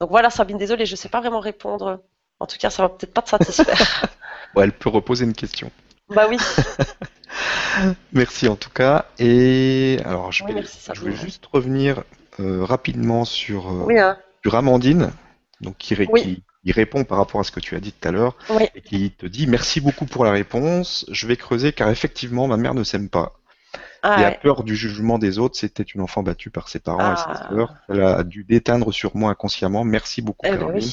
Donc voilà, Sabine, désolée, je sais pas vraiment répondre. En tout cas, ça va peut-être pas te satisfaire. <laughs> ouais, elle peut reposer une question. Bah oui. <laughs> merci en tout cas. Et alors, je vais, je vais juste revenir rapidement sur. Oui, hein sur Amandine, donc qui, répond par rapport à ce que tu as dit tout à l'heure, et qui te dit merci beaucoup pour la réponse. Je vais creuser car effectivement ma mère ne s'aime pas. Ah, et a peur du jugement des autres. C'était une enfant battue par ses parents et ses ah. sœurs. Elle a dû déteindre sur moi inconsciemment. Merci beaucoup, eh ben Caroline.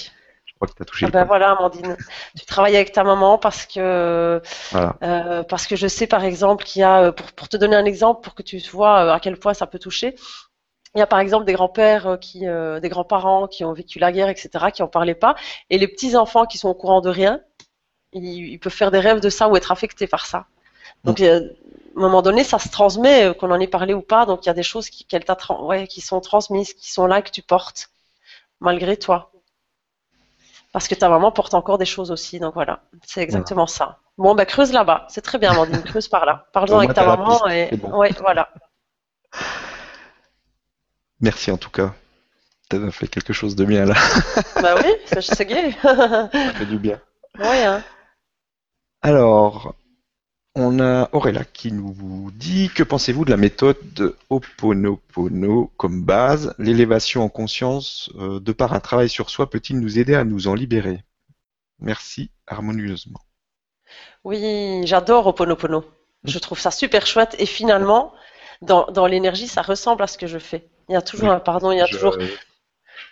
Crois que tu as touché. Ah ben voilà, Amandine. tu travailles avec ta maman parce que euh, parce que je sais par exemple qu'il y a euh, pour, pour te donner un exemple pour que tu vois euh, à quel point ça peut toucher. Il y a par exemple des grands-pères euh, qui, euh, des grands-parents qui ont vécu la guerre, etc., qui en parlaient pas, et les petits enfants qui sont au courant de rien, ils, peuvent faire des rêves de ça ou être affectés par ça. Donc, à un moment donné, ça se transmet, qu'on en ait parlé ou pas. Donc, il y a des choses qui, ouais, qui sont transmises, qui sont là, que tu portes, malgré toi. Parce que ta maman porte encore des choses aussi. Donc voilà, c'est exactement ça. Bon, ben creuse là-bas. C'est très bien, Amandine. creuse par là. Parle-en avec ta maman. Et... Ouais, voilà. Merci en tout cas. Tu as fait quelque chose de bien là. bah oui, c'est gay. ça fait du bien. Oui, hein. Alors, on a Auréla qui nous dit que pensez-vous de la méthode de Oponopono comme base? L'élévation en conscience euh, de par un travail sur soi peut-il nous aider à nous en libérer? Merci harmonieusement. Oui, j'adore Oponopono. Je trouve ça super chouette et finalement, dans, dans l'énergie, ça ressemble à ce que je fais. Il y a toujours un pardon, il y a toujours.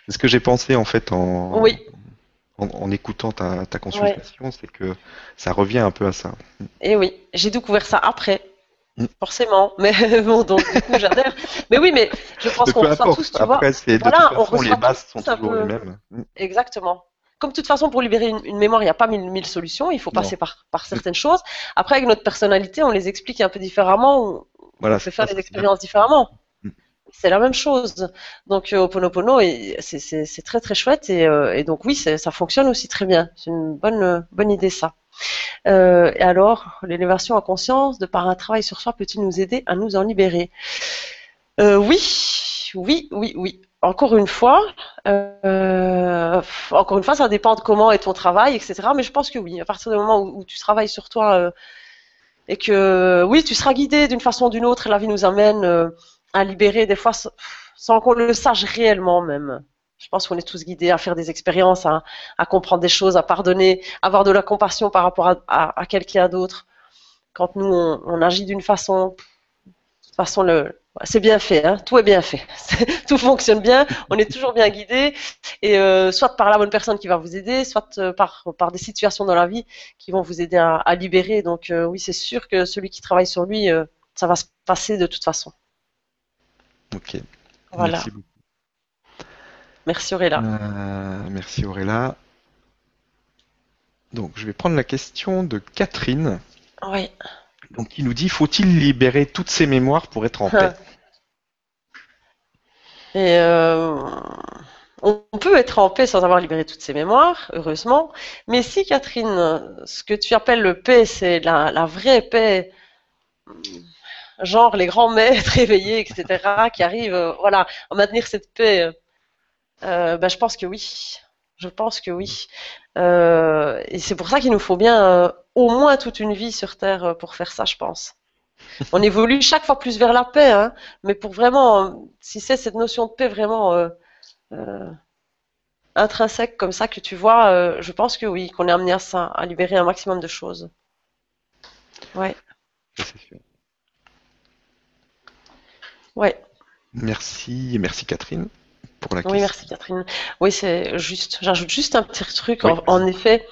C'est ce que j'ai pensé en fait en, oui. En, écoutant ta, consultation, c'est que ça revient un peu à ça. Et oui, j'ai découvert ça après. Mm. Forcément, <laughs> mais bon, donc du coup j'adhère. Mais oui, mais je pense qu'on reçoit tous, tu Après, vois. Voilà, on reçoit les bases sont toujours les mêmes. Mm. Exactement. Comme de toute façon, pour libérer une, mémoire, il n'y a pas mille, mille, solutions, il faut passer par, par certaines choses. Après, avec notre personnalité, on les explique un peu différemment, on, fait faire des expériences différemment. C'est la même chose. Donc, euh, Oponopono, c'est très très chouette et, euh, donc oui, ça fonctionne aussi très bien. C'est une bonne, bonne idée ça. Euh, et alors, l'élévation à conscience, de par un travail sur soi, peut-il nous aider à nous en libérer? Oui, oui, oui, oui. Encore une fois, encore une fois, ça dépend de comment est ton travail, etc. Mais je pense que oui, à partir du moment où, tu travailles sur toi et que oui, tu seras guidé d'une façon ou d'une autre, et la vie nous amène à libérer des fois sans qu'on le sache réellement même. Je pense qu'on est tous guidés à faire des expériences, à, comprendre des choses, à pardonner, à avoir de la compassion par rapport à, quelqu'un d'autre. Quand nous, on, agit d'une façon, de toute façon, le, c'est bien fait, hein. tout est bien fait, <laughs> tout fonctionne bien, on est toujours bien guidé, et euh, soit par la bonne personne qui va vous aider, soit euh, par, des situations dans la vie qui vont vous aider à, libérer. Donc euh, oui, c'est sûr que celui qui travaille sur lui, ça va se passer de toute façon. Ok. Voilà. Merci beaucoup. Merci Auréla. Euh, merci Auréla. Donc, je vais prendre la question de Catherine. Oui. Donc, qui nous dit faut-il libérer toutes ses mémoires pour être en paix? Et euh, on peut être en paix sans avoir libéré toutes ses mémoires, heureusement. Mais si, Catherine, ce que tu appelles le paix, c'est la, vraie paix, genre les grands maîtres <laughs> éveillés, etc., qui arrivent euh, voilà, à maintenir cette paix euh, bah, je pense que oui. Je pense que oui. Euh, et c'est pour ça qu'il nous faut bien euh, au moins toute une vie sur Terre pour faire ça, je pense. <laughs> On évolue chaque fois plus vers la paix, hein, mais pour vraiment, si c'est cette notion de paix vraiment intrinsèque comme ça que tu vois, je pense que oui, qu'on est amené à ça, à libérer un maximum de choses. Ouais. Ouais. Merci, merci Catherine. Oui, merci Catherine. Oui, c'est juste. J'ajoute juste un petit truc, en, effet,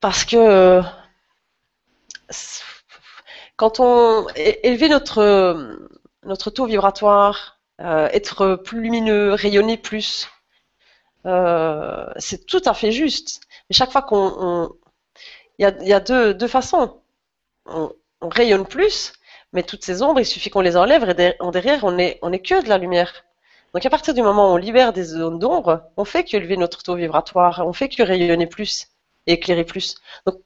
parce que quand on élever notre notre taux vibratoire, euh, être plus lumineux, rayonner plus, euh, c'est tout à fait juste. Mais chaque fois qu'on, il y a, deux, deux, façons. On, rayonne plus, mais toutes ces ombres, il suffit qu'on les enlève et derrière, on est, on est que de la lumière. Donc à partir du moment où on libère des zones d'ombre, on fait qu'élever notre taux vibratoire, on fait que rayonner plus et éclairer plus. Donc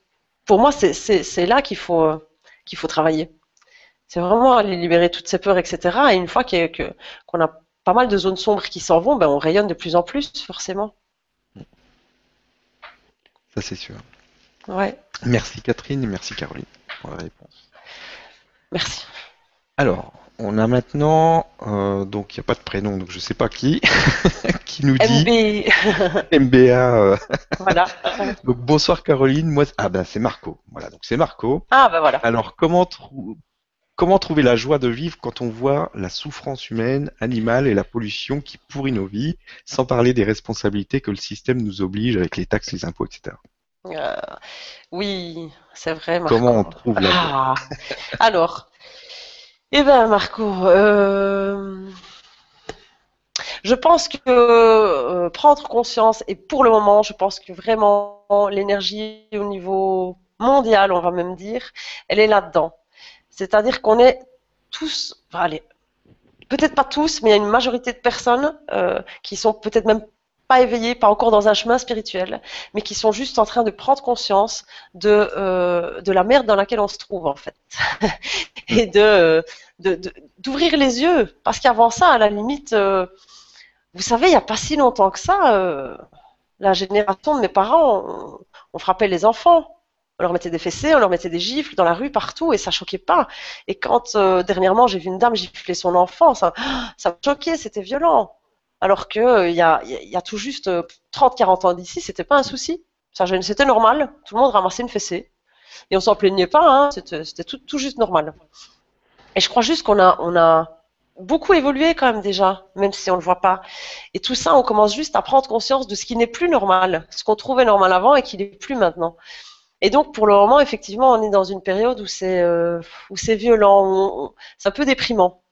pour moi, c'est là qu'il faut, qu'il faut travailler. C'est vraiment aller libérer toutes ces peurs, etc. Et une fois qu'on a pas mal de zones sombres qui s'en vont, ben on rayonne de plus en plus, forcément. Ça, c'est sûr. Ouais. Merci Catherine et merci Caroline pour la réponse. Merci. Alors, on a maintenant, euh, donc il n'y a pas de prénom, donc je ne sais pas qui, <laughs> qui nous dit MBA. <laughs> Euh. Voilà. <laughs> donc bonsoir Caroline, moi ah ben c'est Marco, voilà donc c'est Marco. Ah ben voilà. Alors comment comment trouver la joie de vivre quand on voit la souffrance humaine, animale et la pollution qui pourrit nos vies, sans parler des responsabilités que le système nous oblige avec les taxes, les impôts, etc. Euh, oui, c'est vrai. Marco. Comment on trouve la ah. Alors. Eh bien, Marco, euh, je pense que euh, prendre conscience, et pour le moment, je pense que vraiment l'énergie au niveau mondial, on va même dire, elle est là-dedans. C'est-à-dire qu'on est tous, allez, peut-être pas tous, mais il y a une majorité de personnes qui sont peut-être même pas éveillés, pas encore dans un chemin spirituel, mais qui sont juste en train de prendre conscience de, euh, la merde dans laquelle on se trouve en fait, <laughs> et de d'ouvrir les yeux, parce qu'avant ça, à la limite, euh, vous savez, il n'y a pas si longtemps que ça, euh, la génération de mes parents, on, frappait les enfants. On leur mettait des fessées, on leur mettait des gifles dans la rue, partout, et ça choquait pas. Et quand dernièrement j'ai vu une dame gifler son enfant, ça, <gasps> ça me choquait, c'était violent. Alors que euh, y, a, tout juste 30-40 euh, ans d'ici, c'était pas un souci. C'était normal. Tout le monde ramassait une fessée. Et on s'en plaignait pas, hein. c'était tout, juste normal. Et je crois juste qu'on a, beaucoup évolué quand même déjà, même si on ne le voit pas. Et tout ça, on commence juste à prendre conscience de ce qui n'est plus normal, ce qu'on trouvait normal avant et qui n'est plus maintenant. Et donc, pour le moment, effectivement, on est dans une période où c'est euh, violent, c'est un peu déprimant.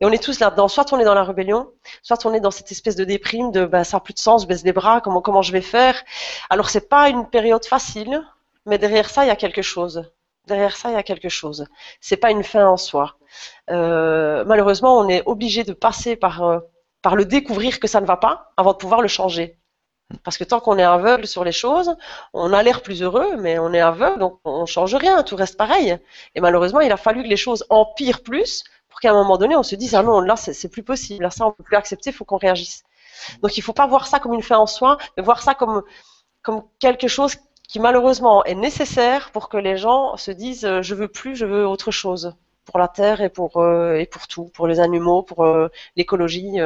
Et on est tous là-dedans. Soit on est dans la rébellion, soit on est dans cette espèce de déprime de bah, ça n'a plus de sens, baisse les bras, comment comment je vais faire? Alors c'est pas une période facile, mais derrière ça il y a quelque chose. Derrière ça il y a quelque chose. C'est pas une fin en soi. Euh, malheureusement on est obligé de passer par euh, par le découvrir que ça ne va pas avant de pouvoir le changer. Parce que tant qu'on est aveugle sur les choses, on a l'air plus heureux, mais on est aveugle, donc on change rien, tout reste pareil. Et malheureusement, il a fallu que les choses empirent plus qu'à un moment donné, on se dise ah non, là c'est plus possible, là ça on peut plus accepter, il faut qu'on réagisse. Donc il faut pas voir ça comme une fin en soi, mais voir ça comme comme quelque chose qui malheureusement est nécessaire pour que les gens se disent euh, je veux plus, je veux autre chose pour la terre et pour euh, et pour tout, pour les animaux, pour euh, l'écologie.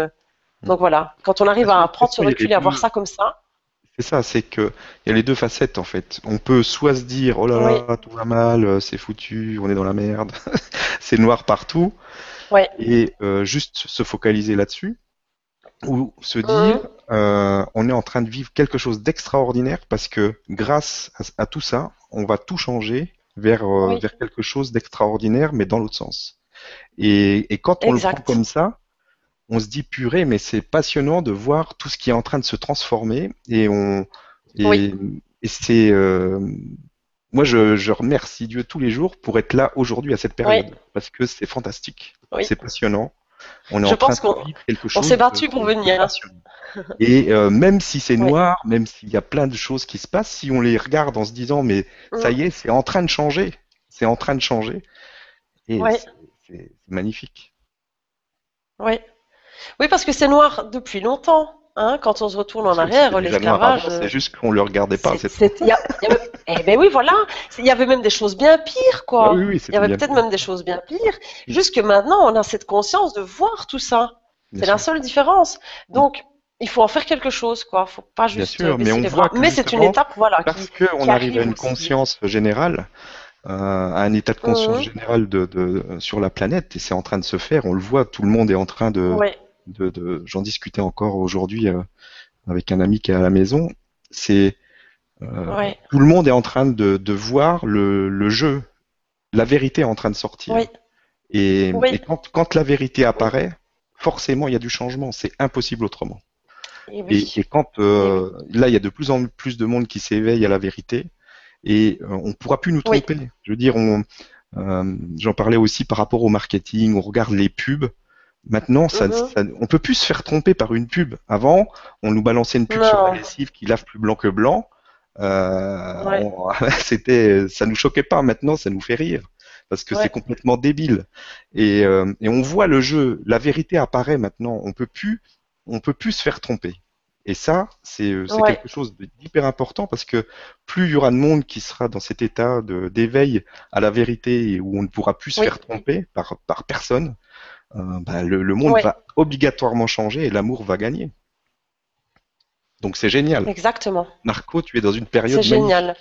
Donc voilà, quand on arrive à prendre ce recul et à voir ça comme ça. C'est ça, c'est que il y a les deux facettes en fait. On peut soit se dire oh là là, tout va mal, c'est foutu, on est dans la merde, <laughs> c'est noir partout, et euh, juste se focaliser là-dessus, ou se dire euh, on est en train de vivre quelque chose d'extraordinaire parce que grâce à, tout ça, on va tout changer vers euh, vers quelque chose d'extraordinaire, mais dans l'autre sens. Et, et quand on le prend comme ça, on se dit purée, mais c'est passionnant de voir tout ce qui est en train de se transformer et on et, c'est euh, moi je, remercie Dieu tous les jours pour être là aujourd'hui à cette période parce que c'est fantastique, c'est passionnant. On est je en pense train de quelque chose. On s'est battu pour venir. Et euh, même si c'est noir, même s'il y a plein de choses qui se passent, si on les regarde en se disant mais ça y est, c'est en train de changer, c'est en train de changer, et c'est magnifique. Oui. Oui, parce que c'est noir depuis longtemps. Hein, quand on se retourne en arrière, l'esclavage. C'est euh, juste qu'on ne le regardait pas. eh ben oui, voilà. Il y avait même des choses bien pires, quoi. Ah il y avait peut-être même des choses bien pires. Juste que maintenant, on a cette conscience de voir tout ça. C'est la seule différence. Donc, il faut en faire quelque chose, quoi. Faut pas juste. Bien sûr, mais on voit Mais c'est une étape, voilà. Parce qu'on arrive à une conscience générale. Euh, à un état de conscience mmh. général de, de, sur la planète et c'est en train de se faire. On le voit, tout le monde est en train de, de, j'en discutais encore aujourd'hui euh, avec un ami qui est à la maison, c'est euh, tout le monde est en train de, de voir le, le, jeu, la vérité est en train de sortir. Et, quand, quand, la vérité apparaît, forcément il y a du changement, c'est impossible autrement. Et, et, quand euh, là il y a de plus en plus de monde qui s'éveille à la vérité et on pourra plus nous tromper. Je veux dire, on, euh, j'en parlais aussi par rapport au marketing, on regarde les pubs. Maintenant, ça, mhm. ça, on peut plus se faire tromper par une pub. Avant, on nous balançait une pub sur la lessive qui lave plus blanc que blanc. Euh, <laughs> c'était, ça nous choquait pas. Maintenant, ça nous fait rire parce que c'est complètement débile. Et, euh, et, on voit le jeu, la vérité apparaît maintenant. On peut plus, on peut plus se faire tromper. Et ça, c'est euh, quelque chose d'hyper important parce que plus il y aura de monde qui sera dans cet état d'éveil à la vérité où on ne pourra plus se faire tromper par, par personne, euh, bah, le, monde va obligatoirement changer et l'amour va gagner. Donc c'est génial. Exactement. Narco, tu es dans une période. C'est génial.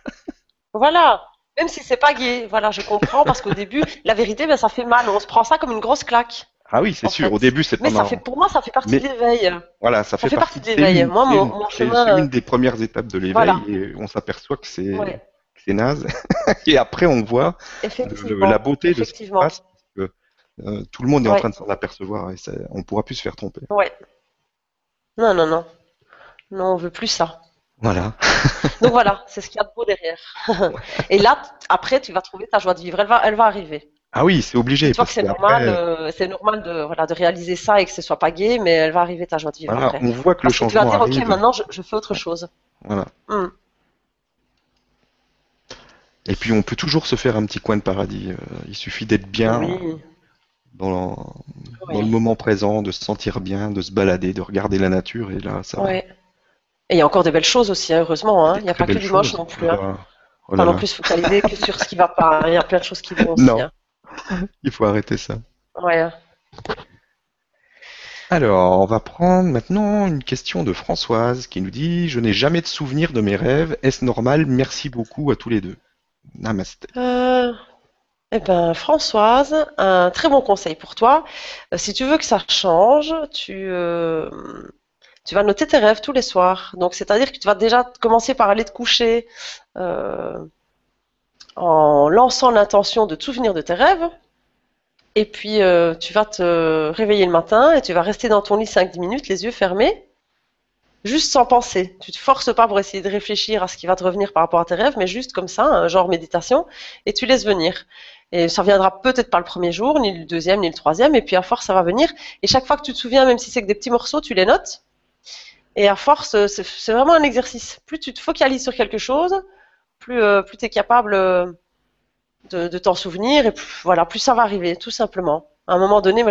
<laughs> voilà. Même si c'est pas gay, voilà, je comprends parce qu'au début, la vérité, ben, ça fait mal. On se prend ça comme une grosse claque. Ah oui, c'est sûr. Au début, c'est pas Mais ça fait, pour moi, ça fait partie de l'éveil. Voilà, ça, fait, partie, de l'éveil. Moi, mon, mon chemin. C'est une des premières étapes de l'éveil et on s'aperçoit que c'est c'est naze. <laughs> et après, on voit la beauté de ce qui se passe euh, tout le monde est en train de s'en apercevoir et on ne pourra plus se faire tromper. Ouais. Non, non, non. Non, on veut plus ça. Voilà. <laughs> Donc voilà, c'est ce qu'il y a de beau derrière. et là, après, tu vas trouver ta joie de vivre. Elle va, elle va arriver. Ah oui, c'est obligé. Tu c'est normal, euh, c'est normal de, voilà, de réaliser ça et que ce soit pas gay, mais elle va arriver ta joie de vivre. Voilà, on voit que le changement que tu vas dire, ok, maintenant je, fais autre chose. Voilà. Hmm. Et puis on peut toujours se faire un petit coin de paradis. Euh, il suffit d'être bien. Oui dans, le moment présent, de se sentir bien, de se balader, de regarder la nature. Et là, ça. Et il y a encore des belles choses aussi, hein, heureusement. Hein. Il n'y a pas que du moche non plus. Hein. Oh pas non plus focaliser que sur ce qui va pas. Il y a plein de choses qui vont aussi. Non. Hein. <laughs> Il faut arrêter ça. Ouais. Alors, on va prendre maintenant une question de Françoise qui nous dit Je n'ai jamais de souvenir de mes rêves. Est-ce normal? Merci beaucoup à tous les deux. Namaste. Euh, eh ben, Françoise, un très bon conseil pour toi. Euh, si tu veux que ça change, tu, euh, tu vas noter tes rêves tous les soirs. Donc, c'est-à-dire que tu vas déjà commencer par aller te coucher euh, en lançant l'intention de te souvenir de tes rêves. Et puis, tu vas te réveiller le matin et tu vas rester dans ton lit 5-10 minutes, les yeux fermés, juste sans penser. Tu te forces pas pour essayer de réfléchir à ce qui va te revenir par rapport à tes rêves, mais juste comme ça, un genre méditation, et tu laisses venir. Et ça viendra peut-être pas le premier jour, ni le deuxième, ni le troisième, et puis à force, ça va venir. Et chaque fois que tu te souviens, même si c'est que des petits morceaux, tu les notes. Et à force, c'est vraiment un exercice. Plus tu te focalises sur quelque chose, plus, euh, tu es capable euh, de, t'en souvenir, et plus, voilà, plus ça va arriver, tout simplement. À un moment donné,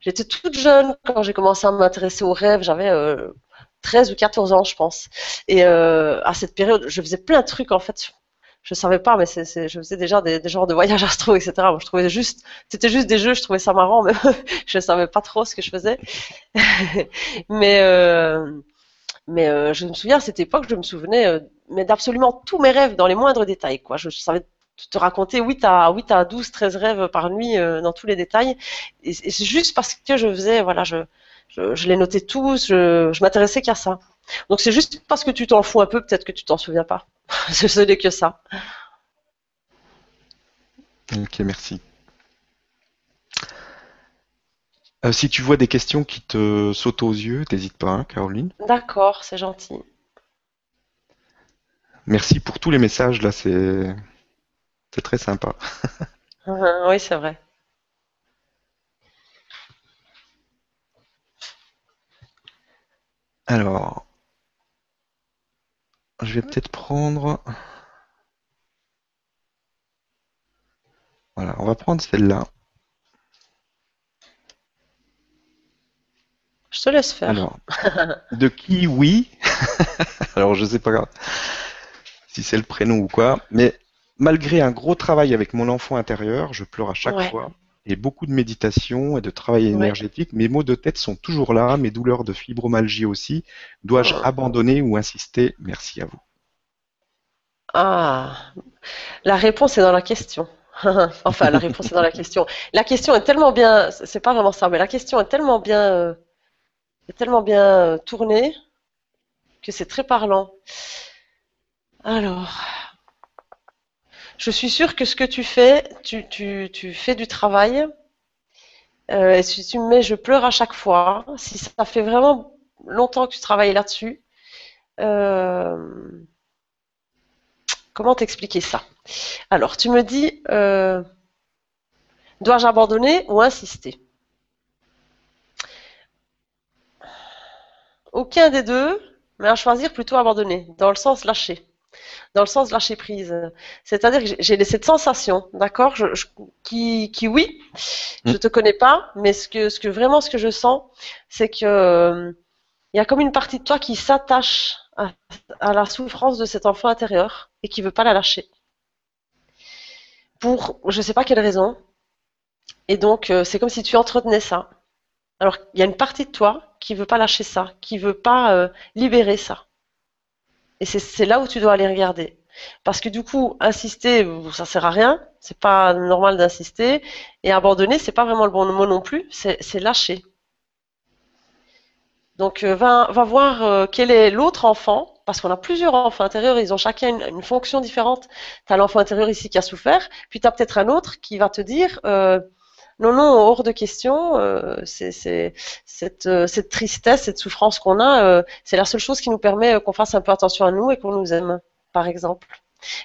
j'étais toute jeune quand j'ai commencé à m'intéresser aux rêves, j'avais euh, 13 ou 14 ans, je pense. Et euh, à cette période, je faisais plein de trucs en fait. Je savais pas, mais c'est, je faisais déjà des, genres de voyages astro, etc. je trouvais juste, c'était juste des jeux, je trouvais ça marrant, mais <laughs> je savais pas trop ce que je faisais. <laughs> mais euh, mais euh, je me souviens à cette époque, je me souvenais euh, mais d'absolument tous mes rêves dans les moindres détails. Quoi. Je, savais te raconter 8 à, 8 à 12, 13 rêves par nuit dans tous les détails. Et, et c'est juste parce que je faisais, voilà, je, je, les notais tous, je, je m'intéressais qu'à ça. Donc c'est juste parce que tu t'en fous un peu, peut-être que tu t'en souviens pas. <laughs> Ce n'est que ça. Ok, merci. Euh, si tu vois des questions qui te sautent aux yeux, n'hésite pas, hein, Caroline. D'accord, c'est gentil. Merci pour tous les messages, là, c'est c'est très sympa. <laughs> oui, c'est vrai. Alors, je vais peut-être prendre. Voilà, on va prendre celle-là. Je te laisse faire. Alors, de qui oui? <laughs> Alors, je sais pas si c'est le prénom ou quoi, mais malgré un gros travail avec mon enfant intérieur, je pleure à chaque fois et beaucoup de méditation et de travail énergétique. Mes maux de tête sont toujours là, mes douleurs de fibromyalgie aussi. Dois-je oh. abandonner ou insister? Merci à vous. Ah, la réponse est dans la question. <laughs> enfin, la réponse est dans la question. La question est tellement bien, c'est pas vraiment ça, mais la question est tellement bien, euh, est tellement bien euh, tournée que c'est très parlant. Alors, je suis sûre que ce que tu fais, tu, fais du travail. Euh, si tu me mets je pleure à chaque fois, si ça fait vraiment longtemps que tu travailles là-dessus, euh, comment t'expliquer ça? Alors, tu me dis, euh, dois-je abandonner ou insister? Aucun des deux, mais à choisir plutôt abandonner, dans le sens lâcher dans le sens de lâcher prise. C'est-à-dire que j'ai cette sensation, d'accord, qui, qui, oui, je mm. te connais pas, mais ce que, ce que vraiment ce que je sens, c'est que euh, il y a comme une partie de toi qui s'attache à, la souffrance de cet enfant intérieur et qui veut pas la lâcher. Pour je sais pas quelle raison. Et donc euh, c'est comme si tu entretenais ça. Alors il y a une partie de toi qui veut pas lâcher ça, qui veut pas euh, libérer ça. Et c'est là où tu dois aller regarder. Parce que du coup, insister, ça sert à rien. C'est pas normal d'insister. Et abandonner, c'est pas vraiment le bon mot non plus. C'est lâcher. Donc, euh, va, voir euh, quel est l'autre enfant, parce qu'on a plusieurs enfants intérieurs, ils ont chacun une, fonction différente. Tu as l'enfant intérieur ici qui a souffert, puis tu as peut-être un autre qui va te dire, euh, non, non, hors de question. Euh, c'est cette, euh, cette, tristesse, cette souffrance qu'on a, euh, c'est la seule chose qui nous permet qu'on fasse un peu attention à nous et qu'on nous aime, par exemple.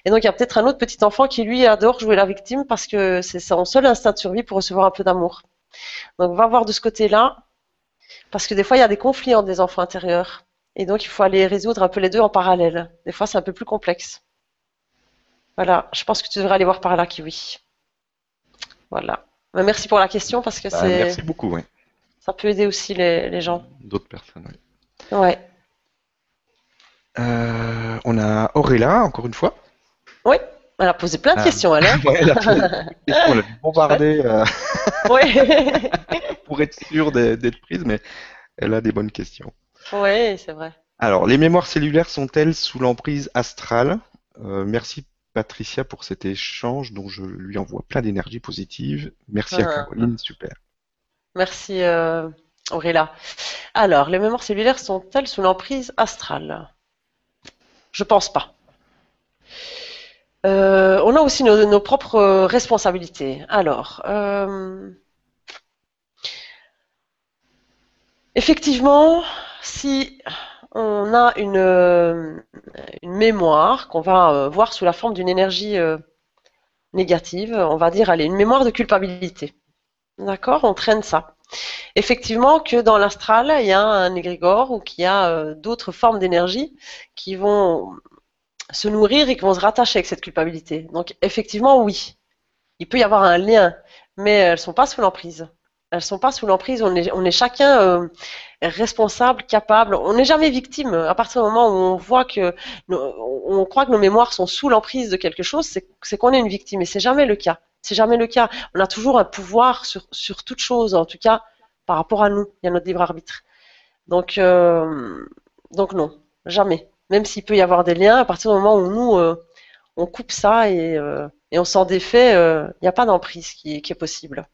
Et donc il y a peut-être un autre petit enfant qui lui adore jouer la victime parce que c'est son seul instinct de survie pour recevoir un peu d'amour. Donc va voir de ce côté-là, parce que des fois il y a des conflits entre des enfants intérieurs. Et donc il faut aller résoudre un peu les deux en parallèle. Des fois c'est un peu plus complexe. Voilà, je pense que tu devrais aller voir par là, Kiwi. Voilà. Bah, merci pour la question parce que bah, c'est. Merci beaucoup, oui. Ça peut aider aussi les, gens. D'autres personnes, oui. Ouais. Euh, on a Auréla, encore une fois. Oui, elle a posé plein de ah. questions, elle. Hein. <laughs> elle a <laughs> on l'a bombardé euh, <laughs> pour être sûre d'être prise, mais elle a des bonnes questions. Oui, c'est vrai. Alors, les mémoires cellulaires sont-elles sous l'emprise astrale? Euh, Merci Patricia pour cet échange dont je lui envoie plein d'énergie positive. Merci à ah. Caroline, super. Merci euh, Auréla. Alors, les mémoires cellulaires sont-elles sous l'emprise astrale? Je pense pas. Euh, on a aussi nos, propres responsabilités. Alors, euh, effectivement, si on a une, une mémoire qu'on va euh, voir sous la forme d'une énergie négative, on va dire, allez, une mémoire de culpabilité. D'accord? On traîne ça. Effectivement que dans l'astral, il y a un égrégore ou qu'il y a d'autres formes d'énergie qui vont se nourrir et qui vont se rattacher avec cette culpabilité. Donc effectivement, oui, il peut y avoir un lien, mais elles sont pas sous l'emprise. Elles sont pas sous l'emprise. On est, chacun euh, responsable, capable. On n'est jamais victime. À partir du moment où on voit que, on croit que nos mémoires sont sous l'emprise de quelque chose, c'est qu'on est une victime. Et c'est jamais le cas. C'est jamais le cas. On a toujours un pouvoir sur, sur toute chose, en tout cas par rapport à nous. Il y a notre libre arbitre. Donc, euh, donc non, jamais même s'il peut y avoir des liens, à partir du moment où nous, euh, on coupe ça et, euh, on s'en défait, il n'y a pas d'emprise qui, est possible.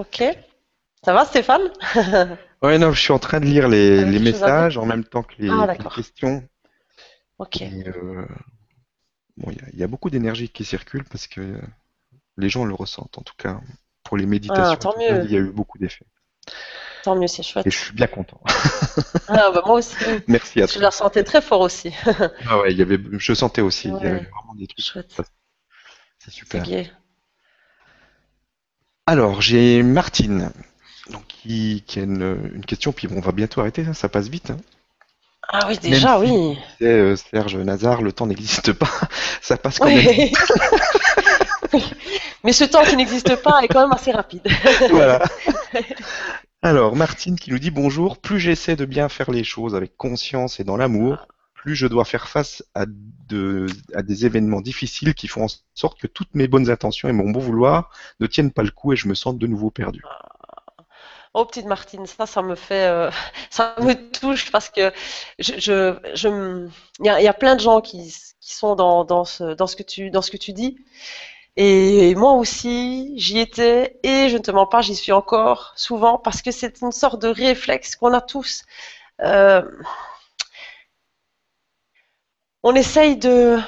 Ok. Ça va, Stéphane? <laughs> Ouais, non, je suis en train de lire les, messages en même temps que les, ah, questions. Ok. il y, a beaucoup d'énergie qui circule parce que les gens le ressentent, en tout cas. Pour les méditations, ah, il y a eu beaucoup d'effets. Tant mieux, c'est chouette. Et je suis bien content. <laughs> ah, bah, moi aussi. <laughs> Merci à toi. Je la sentais très fort aussi. ah ouais, il y avait, je sentais aussi. Il y avait vraiment des trucs. Chouette. C'est super. Alors, j'ai Martine donc, qui, qui a une, question, puis on va bientôt arrêter, hein, ça passe vite. Hein. Ah oui, déjà, oui. Euh, Serge Nazar, le temps n'existe pas, <laughs> ça passe quand même. <laughs> Mais ce temps qui n'existe pas est quand même assez rapide. <laughs> voilà. Alors, Martine qui nous dit bonjour. Plus j'essaie de bien faire les choses avec conscience et dans l'amour, plus je dois faire face à, des événements difficiles qui font en sorte que toutes mes bonnes intentions et mon bon vouloir ne tiennent pas le coup et je me sens de nouveau perdu. Oh petite Martine, ça, ça me fait, euh, <laughs> ça me touche parce que je, je, y, a, plein de gens qui, sont dans, dans, ce, dans ce que tu, dans ce que tu dis et moi aussi, j'y étais et je ne te mens pas, j'y suis encore souvent parce que c'est une sorte de réflexe qu'on a tous. Euh, on essaye de,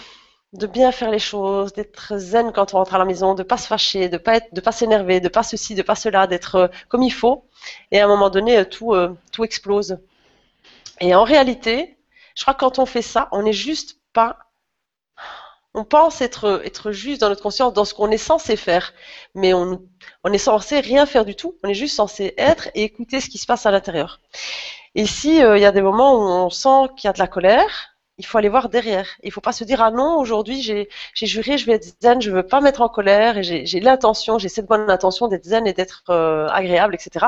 de bien faire les choses, d'être zen quand on rentre à la maison, de pas se fâcher, de pas être, de pas s'énerver, de pas ceci, de pas cela, d'être euh, comme il faut. Et à un moment donné, euh, tout, tout explose. Et en réalité, je crois que quand on fait ça, on n'est juste pas on pense être, être juste dans notre conscience, dans ce qu'on est censé faire, mais on, on est censé rien faire du tout, on est juste censé être et écouter ce qui se passe à l'intérieur. Et si euh, il y a des moments où on sent qu'il y a de la colère, il faut aller voir derrière. Il faut pas se dire ah non aujourd'hui j'ai juré je vais être zen, je veux pas mettre en colère et j'ai l'intention, j'ai cette bonne intention d'être zen et d'être euh, agréable, etc.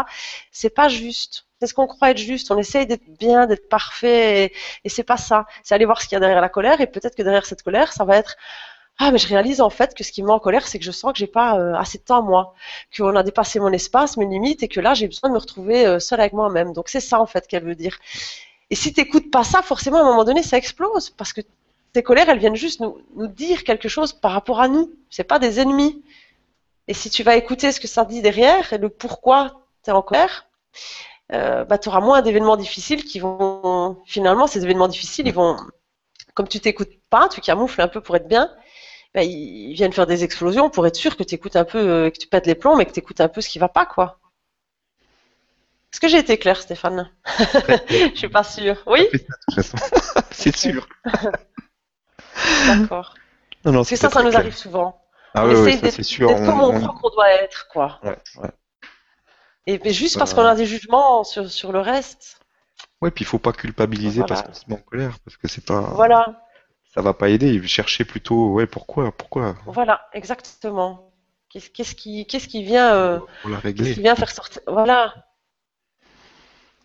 C'est pas juste. C'est ce qu'on croit être juste. On essaye d'être bien, d'être parfait, et, c'est pas ça. C'est aller voir ce qu'il y a derrière la colère, et peut-être que derrière cette colère, ça va être ah mais je réalise en fait que ce qui me met en colère, c'est que je sens que j'ai pas euh, assez de temps moi, qu'on a dépassé mon espace, mes limites, et que là j'ai besoin de me retrouver euh, seule avec moi-même. Donc c'est ça en fait qu'elle veut dire. Et si tu n'écoutes pas ça, forcément à un moment donné ça explose parce que tes colères elles viennent juste nous, dire quelque chose par rapport à nous. C'est pas des ennemis. Et si tu vas écouter ce que ça dit derrière et le pourquoi tu es en colère, euh, bah, tu auras moins d'événements difficiles qui vont. Finalement, ces événements difficiles, ils vont. Comme tu t'écoutes pas, tu camoufles un peu pour être bien, bah, ils viennent faire des explosions pour être sûr que tu écoutes un peu, euh, que tu pètes les plombs, mais que tu écoutes un peu ce qui va pas, quoi. Est-ce que j'ai été claire, Stéphane <laughs> Je suis pas sûre. Oui <laughs> C'est sûr. D'accord. Parce que ça, ça nous arrive souvent. Ah, oui, oui, d'être comme on, croit qu'on doit être, quoi. Ouais, ouais. Et, juste parce qu'on a des jugements sur, sur le reste. Ouais, puis il faut pas culpabiliser parce qu'on se met en colère, parce que c'est pas. Voilà. Ça va pas aider. Chercher plutôt, ouais, pourquoi, pourquoi? Voilà, exactement. Qu'est-ce qui, qu'est-ce qui vient, euh, la régler. Qu'est-ce qui vient faire sortir. Voilà.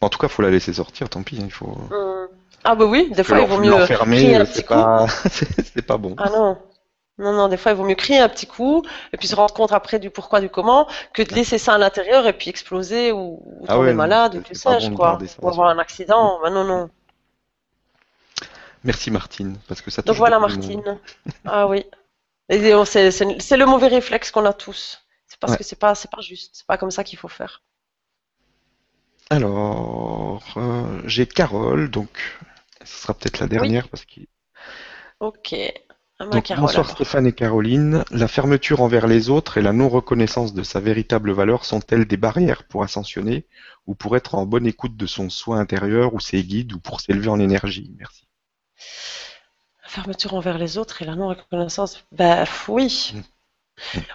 En tout cas, faut la laisser sortir. Tant pis, hein, il faut. Hum. Ah bah oui, des fois il vaut mieux. L'enfermer, c'est pas, <laughs> c'est pas bon. Ah non. Non, non, des fois, il vaut mieux crier un petit coup et puis se rendre compte après du pourquoi, du comment, que de laisser ça à l'intérieur et puis exploser ou, ah tomber malade ou que sais-je, quoi. Ou avoir un accident. Ben non, non. Merci Martine, parce que ça Donc voilà Martine. ah oui. C'est le mauvais réflexe qu'on a tous. parce que c'est pas, c'est pas juste. C'est pas comme ça qu'il faut faire. Alors, euh, j'ai Carole, donc ce sera peut-être la dernière parce qu'il. Ok. bonsoir Stéphane et Caroline. La fermeture envers les autres et la non-reconnaissance de sa véritable valeur sont-elles des barrières pour ascensionner ou pour être en bonne écoute de son soi intérieur ou ses guides ou pour s'élever en énergie? Merci. La fermeture envers les autres et la non-reconnaissance, bah oui. Mm.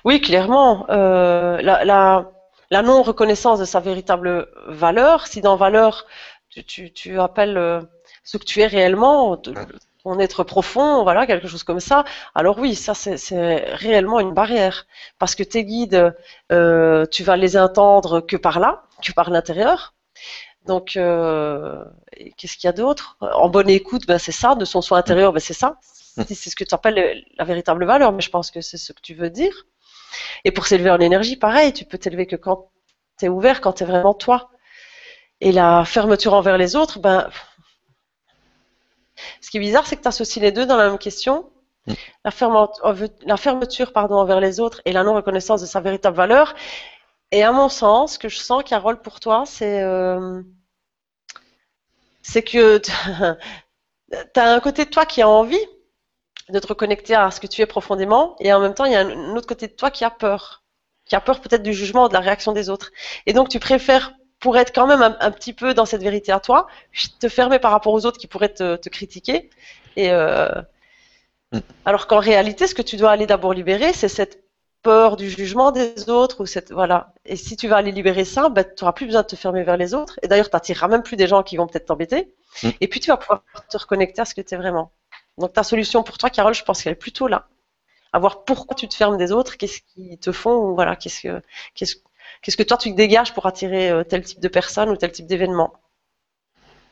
Oui, clairement. Euh, la, non-reconnaissance de sa véritable valeur, si dans valeur, tu, appelles euh, ce que tu es réellement, ton être profond, voilà, quelque chose comme ça, alors oui, ça c'est réellement une barrière. Parce que tes guides, euh, tu vas les entendre que par là, que par l'intérieur. Donc, euh, qu'est-ce qu'il y a d'autre? En bonne écoute, ben, c'est ça. De son soi intérieur, ben, c'est ça. C'est ce que tu appelles la véritable valeur, mais je pense que c'est ce que tu veux dire. Et pour s'élever en énergie, pareil, tu peux t'élever que quand tu es ouvert, quand tu es vraiment toi. Et la fermeture envers les autres, ben, ce qui est bizarre, c'est que tu associes les deux dans la même question. Mm. La, fermeture, pardon, envers les autres et la non-reconnaissance de sa véritable valeur. Et à mon sens, ce que je sens, Carole, pour toi, c'est euh, que tu <laughs> as un côté de toi qui a envie de te reconnecter à ce que tu es profondément, et en même temps, il y a un autre côté de toi qui a peur, qui a peur peut-être du jugement, de la réaction des autres. Et donc, tu préfères pour être quand même un, petit peu dans cette vérité à toi, te fermer par rapport aux autres qui pourraient te, critiquer. Et euh, mm. alors qu'en réalité, ce que tu dois aller d'abord libérer, c'est cette peur du jugement des autres ou cette voilà. Et si tu vas aller libérer ça, ben, tu n'auras plus besoin de te fermer vers les autres. Et d'ailleurs, tu n'attireras même plus des gens qui vont peut-être t'embêter. Mm. Et puis tu vas pouvoir te reconnecter à ce que tu es vraiment. Donc ta solution pour toi, Carole, je pense qu'elle est plutôt là. À voir pourquoi tu te fermes des autres, qu'est-ce qui te font, voilà, qu'est-ce que, qu'est-ce Qu'est-ce que toi tu dégages pour attirer euh, tel type de personne ou tel type d'événement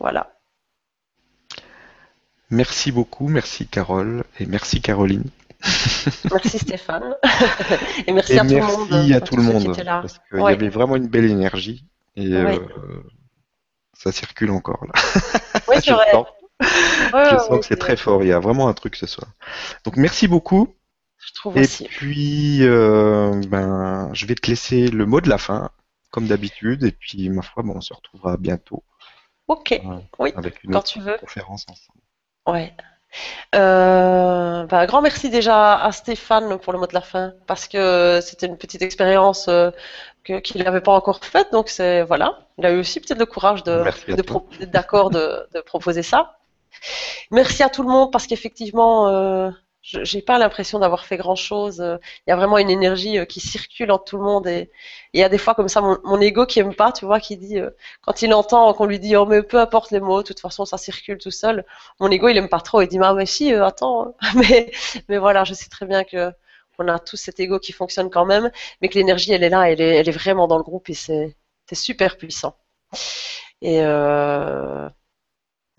Voilà. Merci beaucoup, merci Carole et merci Caroline. Merci Stéphane. <laughs> et merci à tout le monde. Merci à tout le monde. Parce qu'il y avait vraiment une belle énergie. Et euh, ça circule encore là. Oui, <laughs> c'est vrai. Je sens que c'est très fort. Il y a vraiment un truc ce soir. Donc merci beaucoup et puis, euh, ben, je vais te laisser le mot de la fin, comme d'habitude, et puis, ma foi, bon, on se retrouvera bientôt. Ok, oui, avec une quand tu veux. conférence ensemble. Ouais. Euh, ben, grand merci déjà à Stéphane pour le mot de la fin, parce que c'était une petite expérience euh, qu'il n'avait pas encore faite, donc c'est voilà, il a eu aussi peut-être le courage de, d'accord de, de, proposer ça. Merci à tout le monde parce qu'effectivement, euh, j'ai pas l'impression d'avoir fait grand chose. Il y a vraiment une énergie euh, qui circule entre tout le monde et il y a des fois comme ça mon, mon ego qui aime pas, tu vois, qui dit euh, quand il entend qu'on lui dit oh mais peu importe les mots, de toute façon ça circule tout seul. Mon ego il aime pas trop, il dit ah mais si euh, attends, <laughs> mais mais voilà, je sais très bien que on a tous cet ego qui fonctionne quand même, mais que l'énergie elle est là, elle est, elle est vraiment dans le groupe et c'est super puissant. Et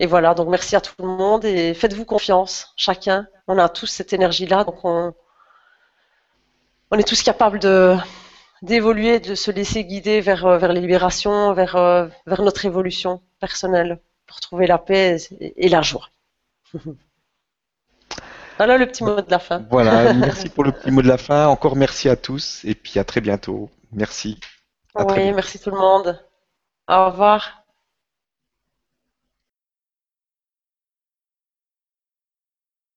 et voilà, donc merci à tout le monde et faites-vous confiance, chacun. On a tous cette énergie-là, donc on, on est tous capables de d'évoluer, de se laisser guider vers, euh, vers les libérations, vers, euh, vers notre évolution personnelle pour trouver la paix et, la joie. <laughs> voilà le petit mot de la fin. Voilà, <laughs> merci pour le petit mot de la fin. Encore merci à tous et puis à très bientôt. Merci. oui, merci tout le monde. Au revoir.